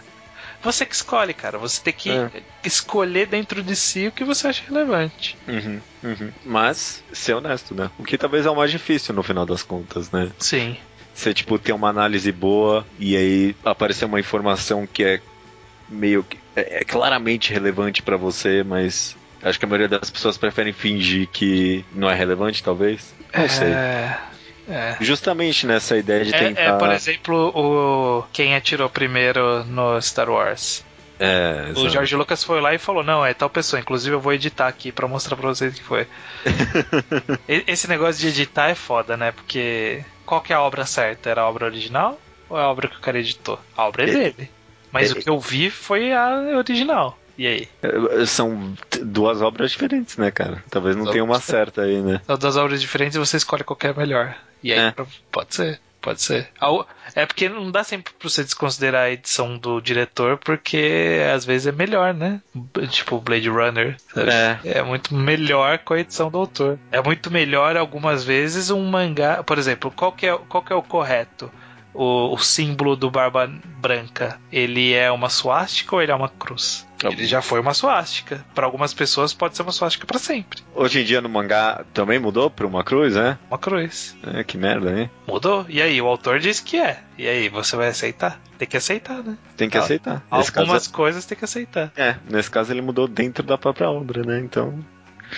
Você que escolhe, cara. Você tem que É. escolher dentro de si o que você acha relevante. Uhum, uhum. Mas, ser honesto, né? O que talvez é o mais difícil no final das contas, né? Sim. Você, tipo, ter uma análise boa e aí aparecer uma informação que é meio que. é, é claramente relevante pra você, mas acho que a maioria das pessoas preferem fingir que não é relevante, talvez. Não sei. É. É. Justamente nessa ideia de É, tentar. é, por exemplo, o quem atirou primeiro no Star Wars. É, O. George Lucas foi lá e falou: Não, é tal pessoa. Inclusive, eu vou editar aqui pra mostrar pra vocês que foi. Esse negócio de editar é foda, né? Porque qual que é a obra certa? Era a obra original ou é a obra que o cara editou? A obra é É- dele. Mas é- o que eu vi foi a original. E aí? É, São duas obras diferentes, né, cara? Talvez não tenha uma certa aí, né? São duas obras diferentes e você escolhe qual que é melhor. E aí, É. pode ser. Pode ser. É porque não dá sempre pra você desconsiderar a edição do diretor, porque às vezes é melhor, né? Tipo Blade Runner. sabe? É. É muito melhor com a edição do autor. É muito melhor algumas vezes um mangá. Por exemplo, qual que é, qual que é o correto? O, o símbolo do Barba Branca, ele é uma suástica ou ele é uma cruz? Ah, Ele já foi uma suástica. Para algumas pessoas pode ser uma suástica para sempre. Hoje em dia no mangá também mudou pra uma cruz, né? Uma cruz. É, que merda, hein? Mudou? E aí, o autor disse que é. E aí, você vai aceitar? Tem que aceitar, né? Tem que Ah, aceitar. Nesse Algumas caso, coisas tem que aceitar. é, nesse caso ele mudou dentro da própria obra, né? Então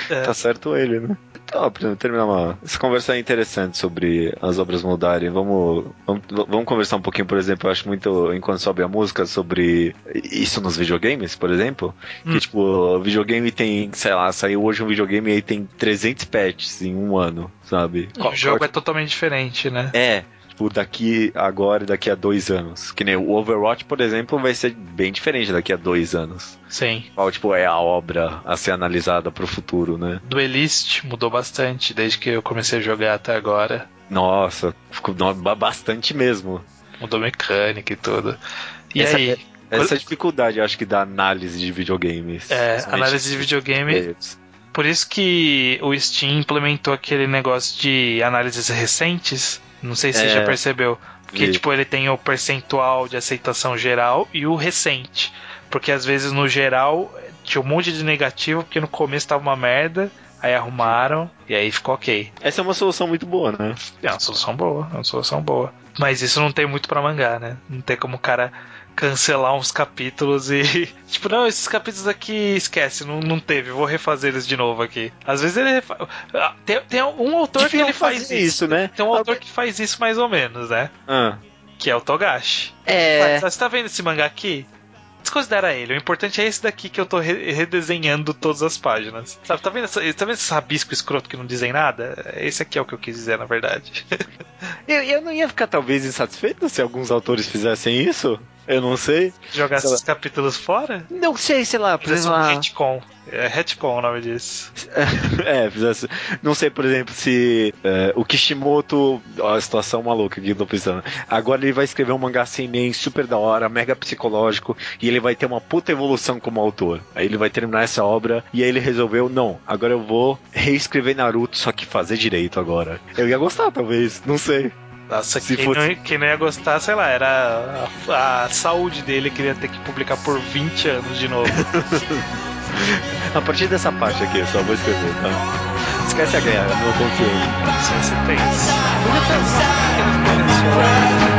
É. tá certo ele, né? Então, pra terminar uma. Essa conversa é interessante sobre as obras mudarem. Vamos, vamos, vamos conversar um pouquinho, por exemplo, eu acho muito, enquanto sobe a música, sobre isso nos videogames, por exemplo. Hum. Que, tipo, o videogame tem, sei lá, saiu hoje um videogame e aí tem 300 patches em um ano, sabe? O jogo é totalmente diferente, né? É, tipo, daqui agora e daqui a dois anos. Que nem o Overwatch, por exemplo, vai ser bem diferente daqui a dois anos. Sim. Qual, tipo, é a obra a ser analisada pro futuro, né? Duelist mudou bastante desde que eu comecei a jogar até agora. Nossa, ficou bastante mesmo. Mudou mecânica e tudo. E Essa- aí? Essa é a dificuldade, eu acho que, da análise de videogames. É, análise de videogame. eles. Por isso que o Steam implementou aquele negócio de análises recentes. Não sei se você É. já percebeu. Porque, Vi. tipo, ele tem o percentual de aceitação geral e o recente. Porque às vezes no geral tinha um monte de negativo, porque no começo tava uma merda, aí arrumaram e aí ficou ok. Essa é uma solução muito boa, né? É uma solução boa, é uma solução boa. Mas isso não tem muito pra mangá, né? Não tem como o cara cancelar uns capítulos e. Tipo, não, esses capítulos aqui esquece, não, não teve, vou refazer eles de novo aqui. Às vezes ele refa... Ah, tem, tem um autor que Deviam ele faz isso. isso, né? Tem um autor que faz isso mais ou menos, né? Ah, Que é o Togashi. é. Você tá vendo esse mangá aqui? Desconsidera ele. O importante é esse daqui que eu tô re- redesenhando todas as páginas. Sabe, tá vendo, essa, tá vendo esse rabisco escroto que não dizem nada? Esse aqui é o que eu quis dizer, na verdade. Eu, eu não ia ficar talvez insatisfeito se alguns autores fizessem isso? Eu não sei. Jogar Sei lá. esses capítulos fora? Não sei, sei lá, por exemplo. um retcon. É retcon o nome disso. é, fizesse. Não sei, por exemplo, se é, o Kishimoto. Ó, a situação maluca que eu tô pensando. Agora ele vai escrever um mangá sem nem super da hora, mega psicológico, e ele vai ter uma puta evolução como autor. Aí ele vai terminar essa obra, e aí ele resolveu: não, agora eu vou reescrever Naruto, só que fazer direito agora. Eu ia gostar, talvez, não sei. Nossa, Se quem, fosse- não, quem não ia gostar, sei lá, era a, a saúde dele que ele ia ter que publicar por 20 anos de novo. A partir dessa parte aqui, eu só vou escrever, tá? Esquece a guerra, não confio. Se você tem isso. Podia ter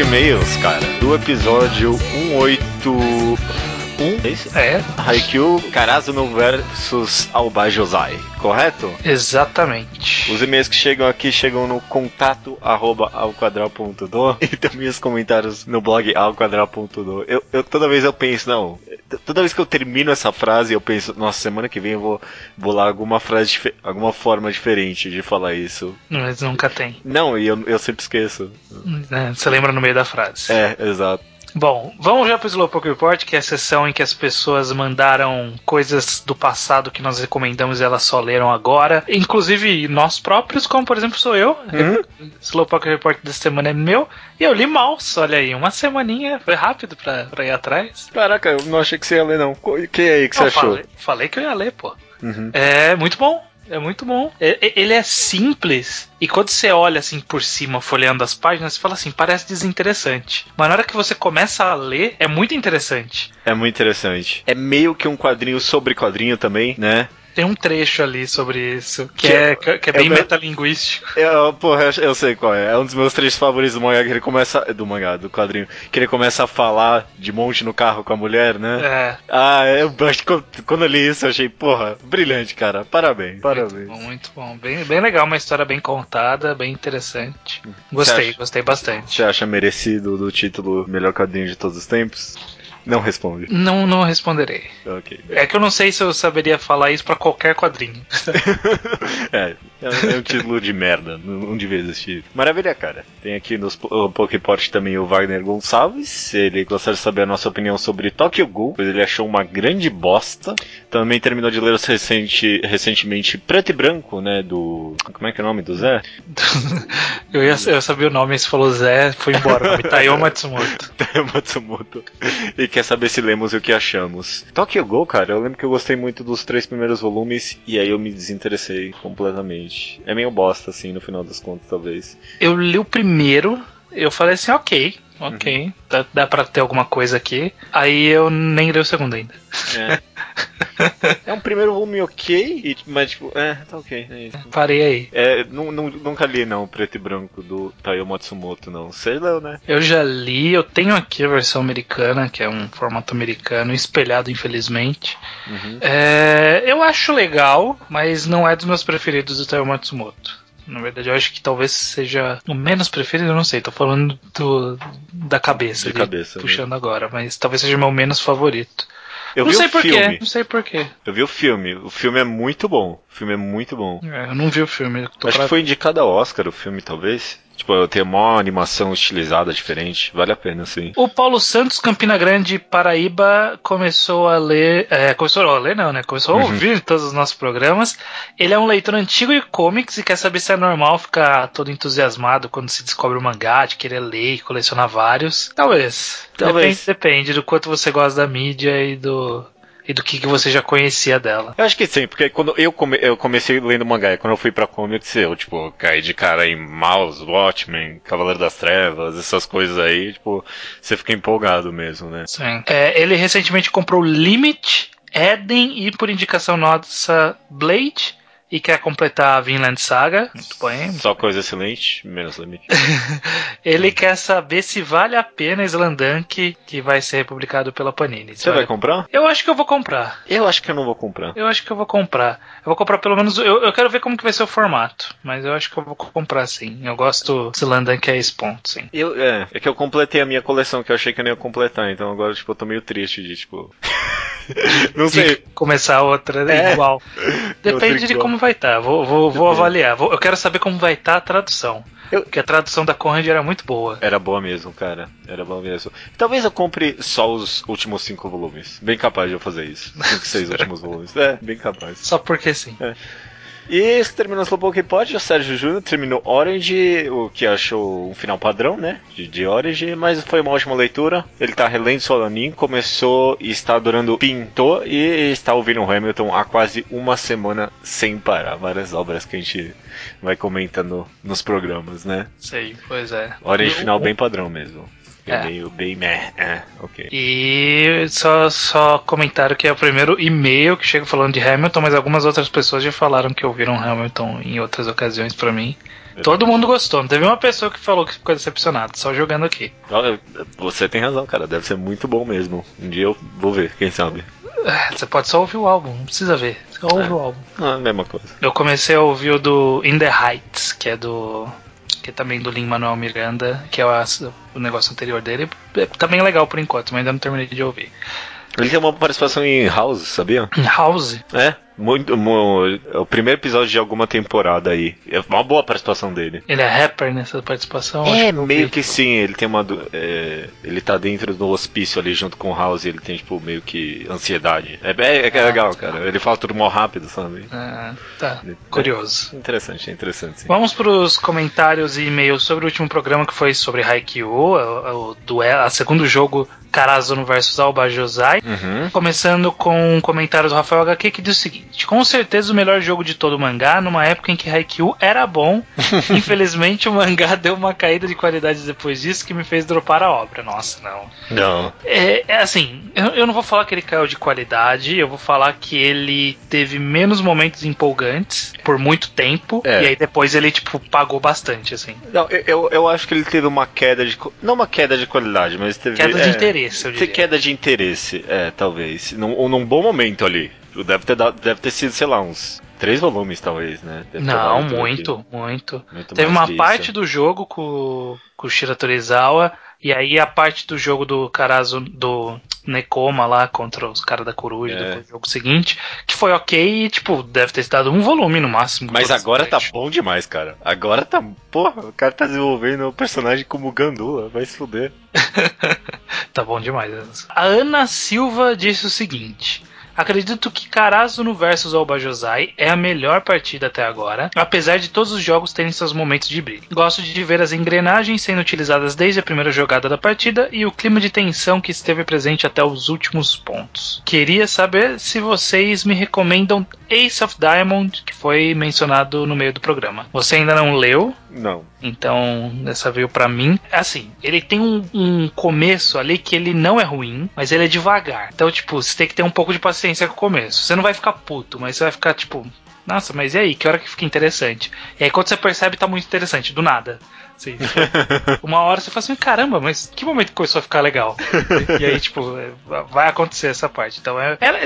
e-mails, cara, do episódio 181. É isso? É, Haikyuu Karazuno versus Albajosai, correto? exatamente. Os e-mails que chegam aqui chegam no contato arroba alquadral.do e também os comentários no blog alquadral.do. Eu, eu, toda vez eu penso, não, toda vez que eu termino essa frase eu penso, nossa, semana que vem eu vou bolar alguma frase, alguma forma diferente de falar isso. Mas nunca tem. Não, e eu, eu sempre esqueço. É, Você lembra no meio da frase. É, exato. Bom, vamos já pro Slowpoke Report, que é a sessão em que as pessoas mandaram coisas do passado que nós recomendamos e elas só leram agora. Inclusive nós próprios, como por exemplo sou eu. Uhum. Slowpoke Report dessa semana é meu. E eu li Mouse, olha aí, uma semaninha. Foi rápido pra, pra ir atrás. Caraca, eu não achei que você ia ler, não. O que aí que você achou? falei, falei que eu ia ler, pô. Uhum. É muito bom. É muito bom. Ele é simples. E quando você olha assim por cima, folheando as páginas, você fala assim, parece desinteressante. Mas na hora que você começa a ler, é muito interessante. É muito interessante. É meio que um quadrinho sobre quadrinho também, né? Tem um trecho ali sobre isso, que, Que é, é- que é é bem o meu- metalinguístico. Eu, porra, eu, eu sei qual é. É um dos meus três favoritos do mangá que ele começa. Do mangá, do quadrinho. Que ele começa a falar de monte no carro com a mulher, né? É, Ah, eu acho que quando- quando eu li isso, eu achei, porra, brilhante, cara. Parabéns. muito Parabéns. bom, muito bom. Bem, bem legal, uma história bem contada, bem interessante. Gostei, acha? gostei bastante. Você acha merecido do título melhor quadrinho de todos os tempos? Não responde. Não, não responderei. Ok. É que eu não sei se eu saberia falar isso pra qualquer quadrinho. É, é um- é um título de merda, não, devia existir. Maravilha, cara. Tem aqui po- Poképort também o Wagner Gonçalves. Ele gostaria de saber a nossa opinião sobre Tokyo Ghoul, pois ele achou uma grande bosta. Também terminou de ler os recente, recentemente Preto e Branco, né? Do. Como é que é o nome do Zé? Eu, ia, eu sabia o nome, você falou Zé, foi embora. Taiyo Matsumoto. Matsumoto. E quer saber se lemos e o que achamos. Tokyo Ghoul, cara, eu lembro que eu gostei muito dos três primeiros volumes e aí eu me desinteressei completamente. É meio bosta, assim, no final das contas, talvez. Eu li o primeiro, eu falei assim, ok, ok, dá, dá pra ter alguma coisa aqui. Aí eu nem li o segundo ainda. É. é um primeiro volume ok, e, mas tipo, é, tá ok, é isso. Parei aí. É, nu- nu- nunca li não o preto e branco do Taiyo Matsumoto, não. Você leu, né? Eu já li, eu tenho aqui a versão americana, que é um formato americano, espelhado infelizmente. Uhum. É, eu acho legal, mas não é dos meus preferidos do Taiyo Matsumoto. Na verdade, eu acho que talvez seja o menos preferido, eu não sei, tô falando do, da cabeça. De ali, cabeça, né? Puxando agora, mas talvez seja o meu menos favorito. Eu não vi sei o porquê, filme. não sei porquê. Eu vi o filme. O filme é muito bom. O filme é muito bom. É, eu não vi o filme. Acho pra- que foi indicado a Oscar o filme, talvez. Tipo, tem uma animação estilizada diferente. Vale a pena, sim. O Paulo Santos, Campina Grande, Paraíba, começou a ler. É, começou a ler, não, né? Começou a Uhum. ouvir todos os nossos programas. Ele é um leitor antigo de comics e quer saber se é normal ficar todo entusiasmado quando se descobre o mangá, de querer ler e colecionar vários. Talvez. Talvez. Depende, depende do quanto você gosta da mídia e do. E do que, que você já conhecia dela. Eu acho que sim, porque quando eu, come- eu comecei lendo mangá, e quando eu fui pra comics, eu, tipo, caí de cara em Mouse, Watchmen, Cavaleiro das Trevas, essas coisas aí, tipo, você fica empolgado mesmo, né? Sim. É, ele recentemente comprou Limit, Eden e, por indicação nossa, Blade. E quer completar a Vinland Saga. Muito bem. Só coisa excelente, menos limite. Ele quer saber se vale a pena Slandunk, que vai ser republicado pela Panini. Você vai comprar? Eu acho que eu vou comprar. Eu acho que eu não vou comprar. Eu acho que eu vou comprar. Eu vou comprar pelo menos. Eu, eu quero ver como que vai ser o formato. Mas eu acho que eu vou comprar sim. Eu gosto de Slandunk a esse ponto, sim. Eu, é, é que eu completei a minha coleção, que eu achei que eu não ia completar, então agora, tipo, eu tô meio triste de, tipo... não sei. De começar outra É. igual. Depende Outra de igual. como vai estar. Vou, vou, vou Depende. avaliar. Vou- eu quero saber como vai estar a tradução. Eu- Porque a tradução da Conrad era muito boa. Era boa mesmo, cara. Era boa mesmo. Talvez eu compre só os últimos cinco volumes. Bem capaz de eu fazer isso. Cinco, seis últimos volumes. É, bem capaz. Só porque sim. E terminou o Slowpoke Pod, o Sérgio Júnior terminou Orange, o que achou um final padrão, né? De, de Orange, mas foi uma ótima leitura. Ele tá relendo Solanin, começou e está adorando Pinto e está ouvindo o Hamilton há quase uma semana sem parar. Várias obras que a gente vai comentando nos programas, né? Sei, pois é. Orange final bem padrão mesmo. É. Meio bem meh, é, ok. E só, só comentário que é o primeiro e-mail que chega falando de Hamilton, mas algumas outras pessoas já falaram que ouviram Hamilton em outras ocasiões pra mim. Todo mundo gostou, não teve uma pessoa que falou que ficou decepcionado, só jogando aqui. Você tem razão, cara. Deve ser muito bom mesmo. Um dia eu vou ver, quem sabe. Ah, Você pode só ouvir o álbum, não precisa ver. Só ouve É. o álbum. Ah, a mesma coisa. Eu comecei a ouvir o do In the Heights, que é do. Que é também do Lin Manuel Miranda, que é o, o negócio anterior dele. É também legal por enquanto, mas ainda não terminei de ouvir. Ele tem uma participação em House, sabia? Em House? É. Muito, muito, é o primeiro episódio de alguma temporada aí. É uma boa participação dele. Ele é rapper nessa participação? É, meio vi. que sim. Ele tem uma. É, ele tá dentro do hospício ali junto com o House. Ele tem, tipo, meio que ansiedade. É, é, é ah, legal, tá. cara. Ele fala tudo mal rápido, sabe? Ah, tá. É, Curioso. Interessante, é interessante. Sim. Vamos pros comentários e e-mails sobre o último programa que foi sobre Haikyuu, o, o duelo, a segundo jogo Karazuno versus Alba Josai. Uhum. Começando com um comentário do Rafael HQ que diz o seguinte: Com certeza o melhor jogo de todo o mangá, numa época em que Haikyuu era bom. Infelizmente o mangá deu uma caída de qualidade depois disso que me fez dropar a obra. Nossa, não. Não. É, é assim, eu, eu, não vou falar que ele caiu de qualidade, eu vou falar que ele teve menos momentos empolgantes por muito tempo. É. E aí depois ele, tipo, pagou bastante, assim. Não, eu, eu acho que ele teve uma queda de. Não uma queda de qualidade, mas teve. Queda de é. interesse eu diria. queda de interesse, é, talvez. Num, ou num bom momento ali. Deve ter, dado, deve ter sido, sei lá, uns três volumes, talvez, né? Deve Não, muito, muito, muito. Teve uma parte isso. do jogo com, com o Shira Torizawa, e aí a parte do jogo do Karazo, do Nekoma lá contra os caras da coruja é. do jogo seguinte, que foi ok e, tipo, deve ter dado um volume no máximo. Mas agora tá bom demais, cara. Agora tá. Porra, o cara tá desenvolvendo um personagem como Gandula, vai se fuder. tá bom demais. A Ana Silva disse o seguinte. Acredito que Karazuno vs Albajosai é a melhor partida até agora, apesar de todos os jogos terem seus momentos de brilho. Gosto de ver as engrenagens sendo utilizadas desde a primeira jogada da partida e o clima de tensão que esteve presente até os últimos pontos. Queria saber se vocês me recomendam Ace of Diamond, que foi mencionado no meio do programa. Você ainda não leu? Não. Então, essa veio para mim. Assim, ele tem um, um, começo ali que ele não é ruim, mas ele é devagar. Então, tipo, você tem que ter um pouco de paciência com o começo. Você não vai ficar puto, mas você vai ficar, tipo, nossa, mas e aí? Que hora que fica interessante? E aí, quando você percebe, tá muito interessante, do nada. Assim, uma hora você fala assim, caramba, mas que momento começou a ficar legal? e, aí, tipo, é, vai acontecer essa parte. Então, é, ela,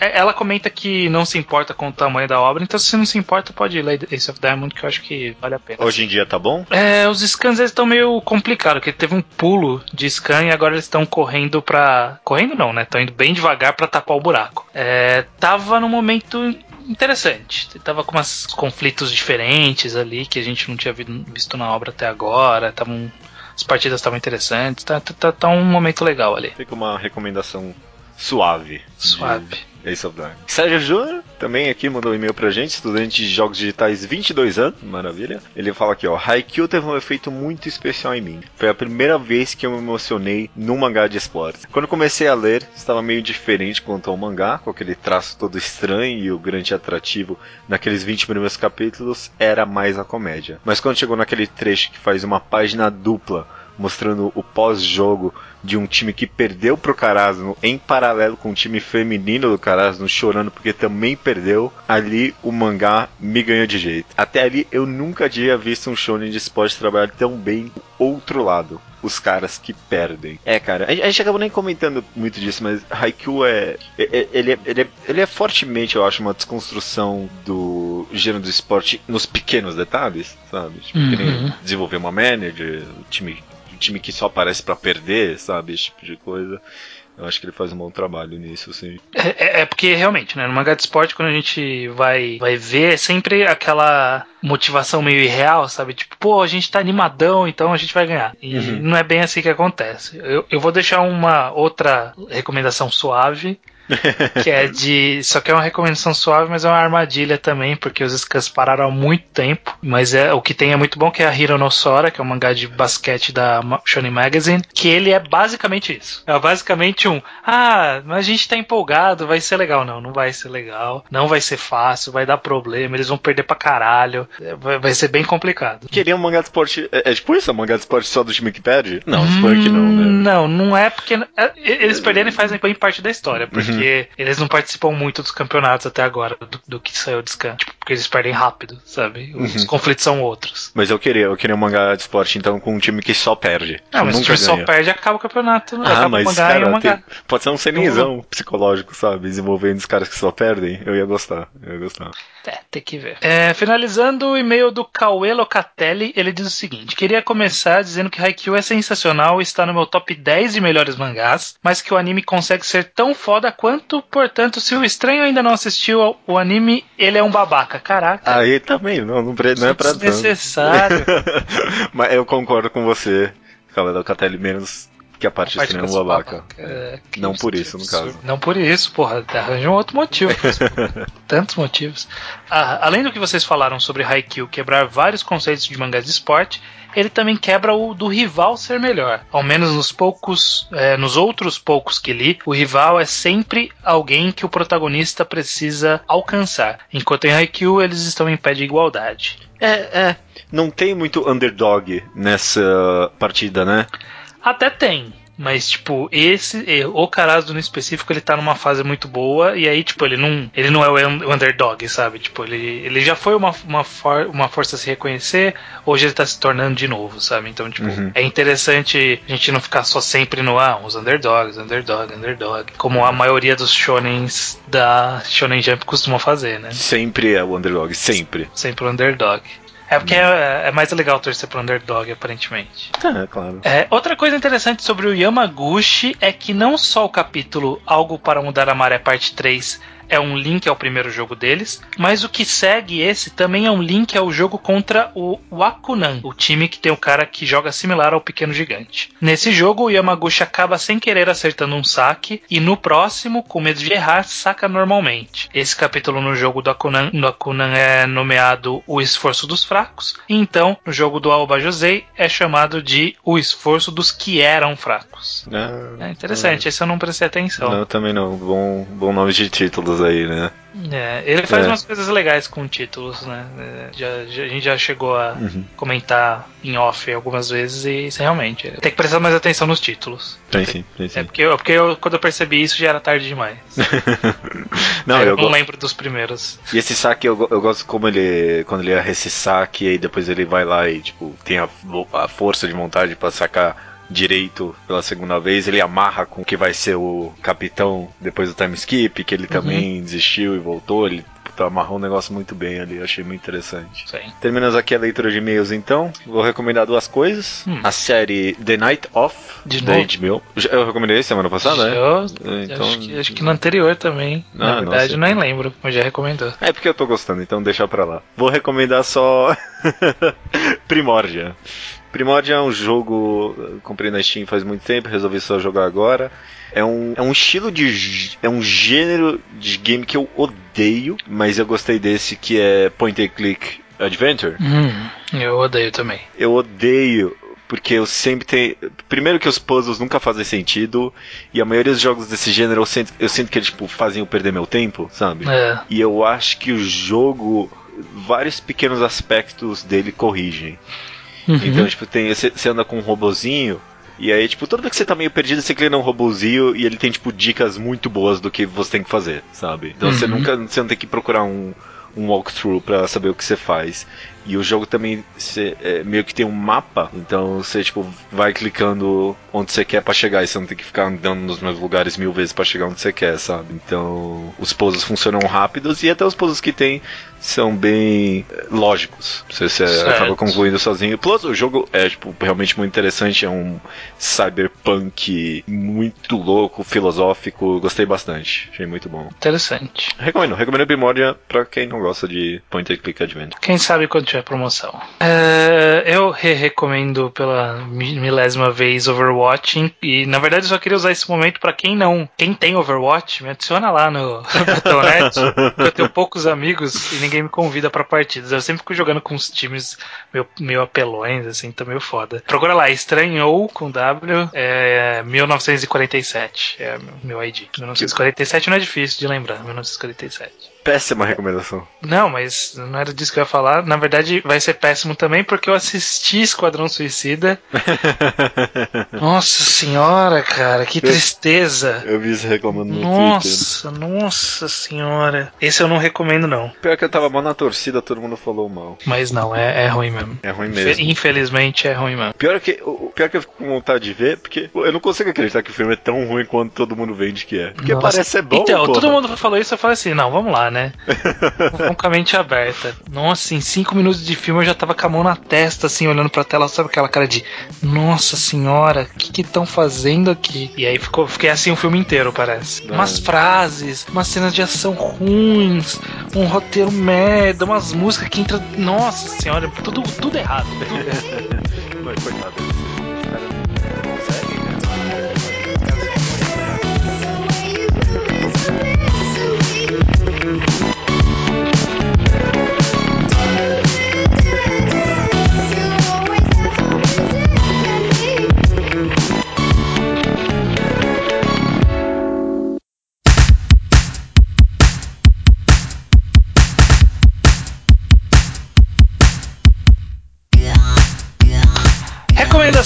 é, ela, comenta que não se importa com o tamanho da obra, então se você não se importa, pode ler Ace of Diamond, que eu acho que vale a pena. Hoje em dia tá bom? É, os scans estão meio complicados, porque teve um pulo de scan e agora eles estão correndo pra. Correndo não, né? Estão indo bem devagar para tapar o buraco. É, tava no momento interessante. Tava com uns conflitos diferentes ali que a gente não tinha visto na obra até agora. Tavam, as partidas estavam interessantes. Tá, tá, tá, tá, um momento legal ali. Fica uma recomendação suave. Suave. Ace of Dark. Sérgio Júnior também aqui mandou um e-mail pra gente, estudante de jogos digitais, 22 anos, maravilha. Ele fala aqui, ó, Haikyuu teve um efeito muito especial em mim. Foi a primeira vez que eu me emocionei num mangá de esportes. Quando comecei a ler, estava meio diferente quanto ao mangá, com aquele traço todo estranho e o grande atrativo naqueles 20 primeiros capítulos era mais a comédia. Mas quando chegou naquele trecho que faz uma página dupla mostrando o pós-jogo de um time que perdeu pro Carasno em paralelo com o time feminino do Carasno chorando porque também perdeu, ali o mangá me ganhou de jeito. Até ali eu nunca tinha visto um shonen de esporte trabalhar tão bem outro lado. Os caras que perdem. É, cara, a gente acabou nem comentando muito disso, mas Haikyuu é, é, é. Ele é, ele é, ele é fortemente, eu acho, uma desconstrução do gênero do esporte nos pequenos detalhes, sabe? Tipo, uhum. desenvolver uma manager, o time um time que só aparece para perder, sabe? Esse tipo de coisa. Eu acho que ele faz um bom trabalho nisso, sim. É, é, é porque realmente, né? No mangá de esporte, quando a gente vai, vai ver, é sempre aquela motivação meio irreal, sabe? Tipo, pô, a gente tá animadão, então a gente vai ganhar. E uhum. não é bem assim que acontece. Eu, eu vou deixar uma outra recomendação suave que é de. Só que é uma recomendação suave, mas é uma armadilha também, porque os scans pararam há muito tempo. Mas é o que tem é muito bom, que é a Hiro no Sora, que é um mangá de basquete da Shonen Magazine, que ele é basicamente isso. É basicamente um. Ah, mas a gente tá empolgado, vai ser legal. Não, não vai ser legal. Não vai ser fácil, vai dar problema, eles vão perder pra caralho. Vai, vai ser bem complicado. Queria um mangá de esporte. É, é tipo isso? Um mangá de esporte só do time que perde? Não, hum, que não, né? Não, não é porque. É, eles perderem fazem bem parte da história, porque. Porque eles não participam muito dos campeonatos até agora, do, do que saiu de Scan. Tipo, porque eles perdem rápido, sabe? Os uhum. conflitos são outros. Mas eu queria, eu queria um mangá de esporte, então, com um time que só perde. Ah, mas nunca se o time só perde, acaba o campeonato. Ah, acaba mas, o mangá cara. Tem, pode ser um cenizão psicológico, sabe? Desenvolvendo os caras que só perdem. Eu ia gostar, eu ia gostar. É, tem que ver. É, finalizando o e-mail do Cauê Locatelli, ele diz o seguinte: Queria começar dizendo que Haikyuu é sensacional e está no meu top 10 de melhores mangás, mas que o anime consegue ser tão foda quanto, portanto, se o estranho ainda não assistiu o anime, ele é um babaca. Caraca. Aí também, não, não, não é pra tanto. Desnecessário. mas eu concordo com você, Cauê Locatelli, menos que a parte, a parte estranha é um babaca. babaca. É, não por isso, no caso. Não por isso, porra. Arranja um outro motivo. Tantos motivos. Ah, além do que vocês falaram sobre Haikyuu quebrar vários conceitos de mangás de esporte, ele também quebra o do rival ser melhor. Ao menos nos poucos, é, nos outros poucos que li, o rival é sempre alguém que o protagonista precisa alcançar. Enquanto em Haikyuu eles estão em pé de igualdade. É, é. Não tem muito underdog nessa partida, né? Até tem. Mas, tipo, esse, o Carazo no específico, ele tá numa fase muito boa, e aí, tipo, ele não, ele não é o underdog, sabe? Tipo, ele, ele já foi uma, uma, for, uma força a se reconhecer, hoje ele tá se tornando de novo, sabe? Então, tipo, uhum. é interessante a gente não ficar só sempre no, ah, os underdogs, underdog, underdog, como a maioria dos shonens da Shonen Jump costumam fazer, né? Sempre é o underdog, sempre. Sempre o underdog. É porque é, é, mais legal torcer pro underdog, aparentemente. É, claro. É, outra coisa interessante sobre o Yamaguchi é que não só o capítulo Algo para Mudar a Maré, parte 3 é um link ao primeiro jogo deles, mas o que segue esse também é um link ao jogo contra o Wakunan, o time que tem o cara que joga similar ao Pequeno Gigante. Nesse jogo, o Yamaguchi acaba sem querer acertando um saque, e no próximo, com medo de errar, saca normalmente. Esse capítulo no jogo do Akunan, do Akunan é nomeado O Esforço dos Fracos, e então, no jogo do Alba Josei, é chamado de O Esforço dos que eram fracos. Ah, é interessante, ah. esse eu não prestei atenção. Não, também não. Bom, bom nome de títulos títulos aí, né? É, ele faz é. umas coisas legais com títulos, né? É, já, já, a gente já chegou a uhum. comentar em off algumas vezes e realmente tem que prestar mais atenção nos títulos. Tem sim, tem sim. É porque, porque eu, quando eu percebi isso já era tarde demais. não, eu, eu não lembro dos primeiros. E esse saque eu, eu gosto como ele quando ele erra esse saque e depois ele vai lá e tipo tem a, a força de vontade para sacar direito pela segunda vez, ele amarra com o que vai ser o capitão depois do time skip, que ele uhum. também desistiu e voltou, ele amarrou um negócio muito bem ali, achei muito interessante. Sim. Terminamos aqui a leitura de e-mails então. Vou recomendar duas coisas. Hum. A série The Night Off, de da HBO. Eu recomendei semana passada, né? Eu, então... acho, que, acho que no anterior também. Ah, Na verdade, nossa. nem lembro, mas já recomendou. É porque eu tô gostando, então deixa pra lá. Vou recomendar só Primórdia. Primordia é um jogo. Comprei na Steam faz muito tempo, resolvi só jogar agora. É um, é um estilo de. É um gênero de game que eu odeio, mas eu gostei desse que é Point and Click Adventure. Hum, eu odeio também. Eu odeio porque eu sempre tenho. Primeiro que os puzzles nunca fazem sentido, e a maioria dos jogos desse gênero eu sinto, eu sinto que eles tipo, fazem eu perder meu tempo, sabe? É. E eu acho que o jogo, vários pequenos aspectos dele corrigem. Uhum. Então, tipo, tem, você, você anda com um robozinho. E aí, tipo, toda vez que você tá meio perdido, você clica num robozinho e ele tem, tipo, dicas muito boas do que você tem que fazer, sabe? Então uhum. você nunca. Você não tem que procurar um, um walkthrough para saber o que você faz. E o jogo também cê, é, meio que tem um mapa, então você tipo vai clicando onde você quer para chegar e você não tem que ficar andando nos mesmos lugares mil vezes para chegar onde você quer, sabe? Então os puzzles funcionam rápidos e até os puzzles que tem são bem é, lógicos. Você, você acaba concluindo sozinho. Plus, o jogo é tipo, realmente muito interessante, é um cyberpunk muito louco, filosófico. Gostei bastante, achei muito bom. Interessante. Recomendo, recomendo Primordia pra quem não gosta de point and click adventure. Quem sabe quando tiver promoção. Uh, eu re recomendo pela milésima vez Overwatch e na verdade eu só queria usar esse momento para quem não, quem tem Overwatch, me adiciona lá no Betonet. eu tenho poucos amigos e ninguém me convida para partidas. Eu sempre fico jogando com uns times meio, meio apelões, assim, tá meio foda. Procura lá, Estranhou com W, é 1947, é meu ID. 1947 não é difícil de lembrar, 1947. Péssima recomendação. Não, mas não era disso que eu ia falar. Na verdade, vai ser péssimo também porque eu assisti Esquadrão Suicida. nossa senhora, cara, que tristeza. Eu vi você reclamando no nossa, Twitter. Nossa senhora. Esse eu não recomendo, não. Pior que eu tava mal na torcida, todo mundo falou mal. Mas não, é, é ruim mesmo. É ruim mesmo. Infelizmente é ruim mesmo. Pior que, o, pior que eu fico com vontade de ver, porque eu não consigo acreditar que o filme é tão ruim quanto todo mundo vende que é. Porque Nossa. parece ser bom. Então, porra. todo mundo falou isso, eu falei assim, não, vamos lá, né? A mente aberta. Nossa, em cinco minutos de filme eu já tava com a mão na testa, assim, olhando pra tela, sabe aquela cara de Nossa senhora, o que estão fazendo aqui? E aí ficou, fiquei assim o filme inteiro, parece. Não. Umas frases, umas cenas de ação ruins, um roteiro merda, umas músicas que entram. Nossa senhora, tudo, tudo errado. Tudo errado. Coitado.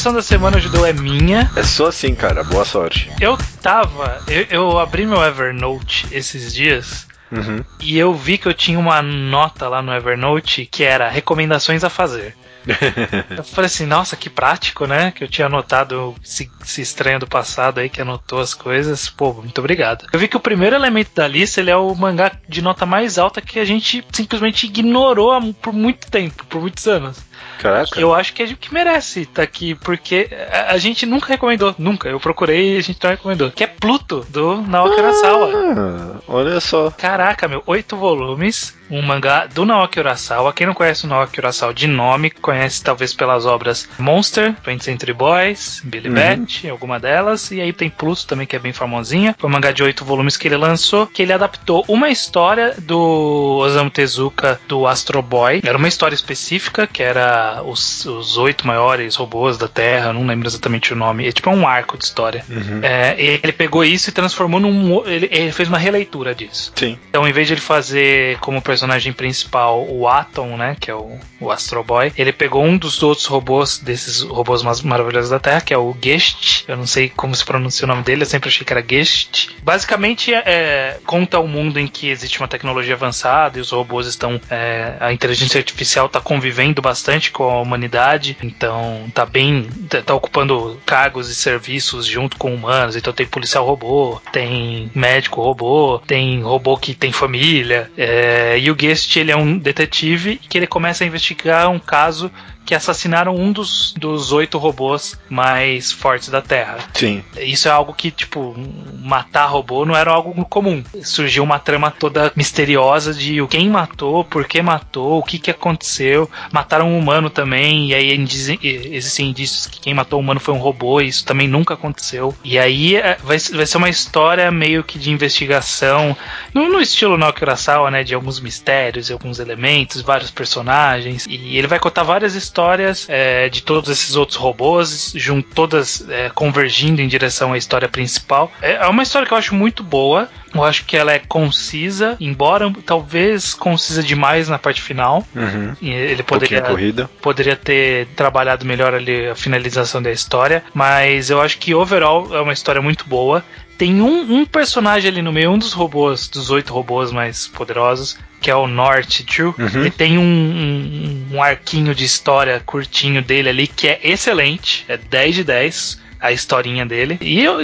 Recomendação da semana, ajudou é minha. É só assim, cara. Boa sorte. Eu tava. Eu, eu abri meu Evernote esses dias. Uhum. E eu vi que eu tinha uma nota lá no Evernote que era recomendações a fazer. eu falei assim, nossa, que prático, né? Que eu tinha anotado esse, esse estranho do passado aí que anotou as coisas. Pô, muito obrigado. Eu vi que o primeiro elemento da lista ele é o mangá de nota mais alta que a gente simplesmente ignorou por muito tempo, por muitos anos. Caraca. Eu acho que é que merece estar tá aqui, porque a, a, gente nunca recomendou, nunca. Eu procurei e a gente não recomendou. Que é Pluto, do Naoki Urasawa. Ah, olha só. Caraca, meu, oito volumes, um mangá do Naoki Urasawa. Quem não conhece o Naoki Urasawa de nome, conhece talvez pelas obras Monster, 20 Century Boys, Billy uhum. Bat, alguma delas. E aí tem Pluto também, que é bem famosinha. Foi um mangá de oito volumes que ele lançou, que ele adaptou uma história do Osamu Tezuka do Astro Boy. Era uma história específica, que era os, os oito maiores robôs da Terra, não lembro exatamente o nome. É tipo um arco de história. Uhum. É, ele pegou isso e transformou num. Ele, ele, fez uma releitura disso. Sim. Então, em vez de ele fazer como personagem principal o Atom, né? Que é o, o Astro Boy, ele pegou um dos outros robôs, desses robôs mais maravilhosos da Terra, que é o Gest. Eu não sei como se pronuncia o nome dele, eu sempre achei que era Gest. Basicamente, é, conta o um mundo em que existe uma tecnologia avançada e os robôs estão. É, a inteligência artificial está convivendo bastante com a humanidade, então tá bem. tá, tá ocupando cargos e serviços junto com humanos. Então tem policial robô, tem médico robô, tem robô que tem família. É, e o Guest ele é um detetive que ele começa a investigar um caso que assassinaram um dos, dos oito robôs mais fortes da Terra. Sim. Isso é algo que, tipo, matar robô não era algo comum. Surgiu uma trama toda misteriosa de quem matou, por que matou, o que, que aconteceu. Mataram um humano também, e aí existem indícios que quem matou o humano foi um robô, e isso também nunca aconteceu. E aí é, vai, vai ser uma história meio que de investigação, no, no estilo Naoki Urasawa, né, de alguns mistérios, alguns elementos, vários personagens, e ele vai contar várias histórias histórias é, de todos esses outros robôs, junto, todas é, convergindo em direção à história principal. É, é uma história que eu acho muito boa. Eu acho que ela é concisa, embora talvez concisa demais na parte final. Uhum. Ele poderia, um poderia ter trabalhado melhor ali a finalização da história, mas eu acho que overall é uma história muito boa. Tem um, um personagem ali no meio, um dos robôs, dos oito robôs mais poderosos, que é o North True. Uhum. Ele tem um, um, um, arquinho de história curtinho dele ali que é excelente, é 10 de 10 a historinha dele. E eu,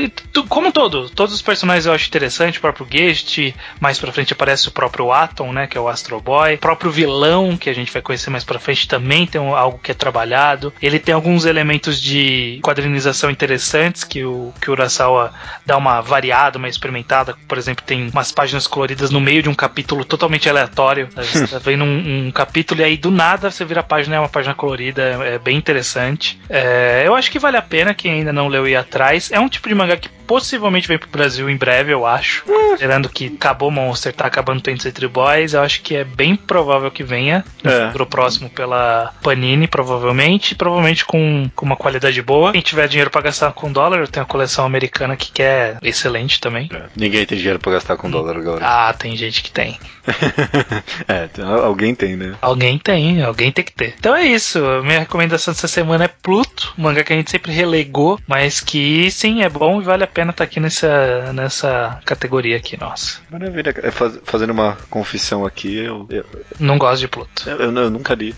como todo, todos os personagens eu acho interessante, o próprio Gest, mais pra frente aparece o próprio Atom, né, que é o Astro Boy, o próprio vilão, que a gente vai conhecer mais pra frente, também tem algo que é trabalhado. Ele tem alguns elementos de quadrinização interessantes, que o, que o Urasawa dá uma variada, uma experimentada, por exemplo, tem umas páginas coloridas no meio de um capítulo totalmente aleatório, você tá vendo um, um, capítulo e aí do nada você vira a página, é uma página colorida, é, é bem interessante. É, eu acho que vale a pena quem ainda não não leu ir atrás. É um tipo de mangá que possivelmente vem pro Brasil em breve, eu acho. Considerando que acabou Monster, tá acabando Twenty Century Boys, eu acho que é bem provável que venha no É. futuro próximo pela Panini, provavelmente. Provavelmente com, com uma qualidade boa. Quem tiver dinheiro pra gastar com dólar, eu tenho a coleção americana aqui que é excelente também. Ninguém tem dinheiro pra gastar com dólar agora. Ah, tem gente que tem. é, alguém tem, né? Alguém tem, alguém tem que ter. Então é isso. Minha recomendação dessa semana é Pluto, mangá que a gente sempre relegou, mas que sim, é bom e vale a pena estar aqui nessa, nessa categoria aqui, nossa. Maravilha. É, faz- fazendo uma confissão aqui, eu, eu, Não gosto de Pluto. eu- eu nunca li.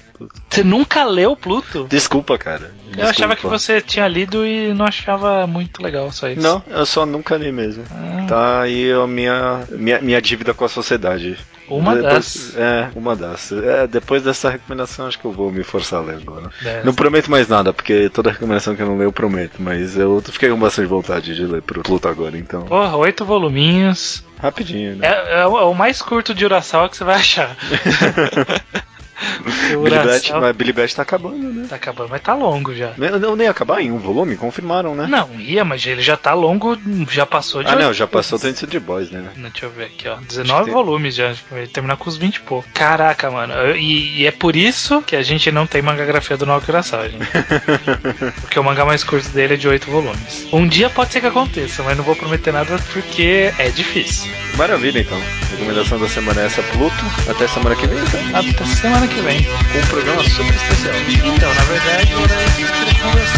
Você nunca leu Pluto? Desculpa, cara. Eu achava que Desculpa. você tinha lido e não achava muito legal só isso. Não, eu só nunca li mesmo. Ah, Tá aí a minha, minha, minha dívida com a sociedade. Uma Depois- das. É, uma das. É, depois dessa recomendação, acho que eu vou me forçar a ler agora. É. Não prometo mais nada, porque toda recomendação que eu não leio eu prometo, mas eu fiquei com bastante vontade de ler pro Pluto agora, então. Porra, oito voluminhos. Rapidinho, né? É, é o é o mais curto de Urasawa que você vai achar. Billy Bat, mas Billy Bat tá acabando, né? tá acabando, mas tá longo já. Não, nem ia acabar em um volume, confirmaram, né? Não, ia, mas ele já tá longo, já passou de ah, não, já passou volumes. 30 de Boys, né? Deixa eu ver aqui, ó. Acho 19 que- volumes já. Vai terminar com os 20 e pouco. Caraca, mano. E, e é por isso que a gente não tem mangagrafia do Naoki Urasawa, gente. porque o mangá mais curto dele é de 8 volumes. Um dia pode ser que aconteça, mas não vou prometer nada porque é difícil. Maravilha, então. Recomendação da semana é essa, Pluto. Até semana que vem, então. Até semana que vem. Com um programa super especial. Então, na verdade, era eu queria conversar.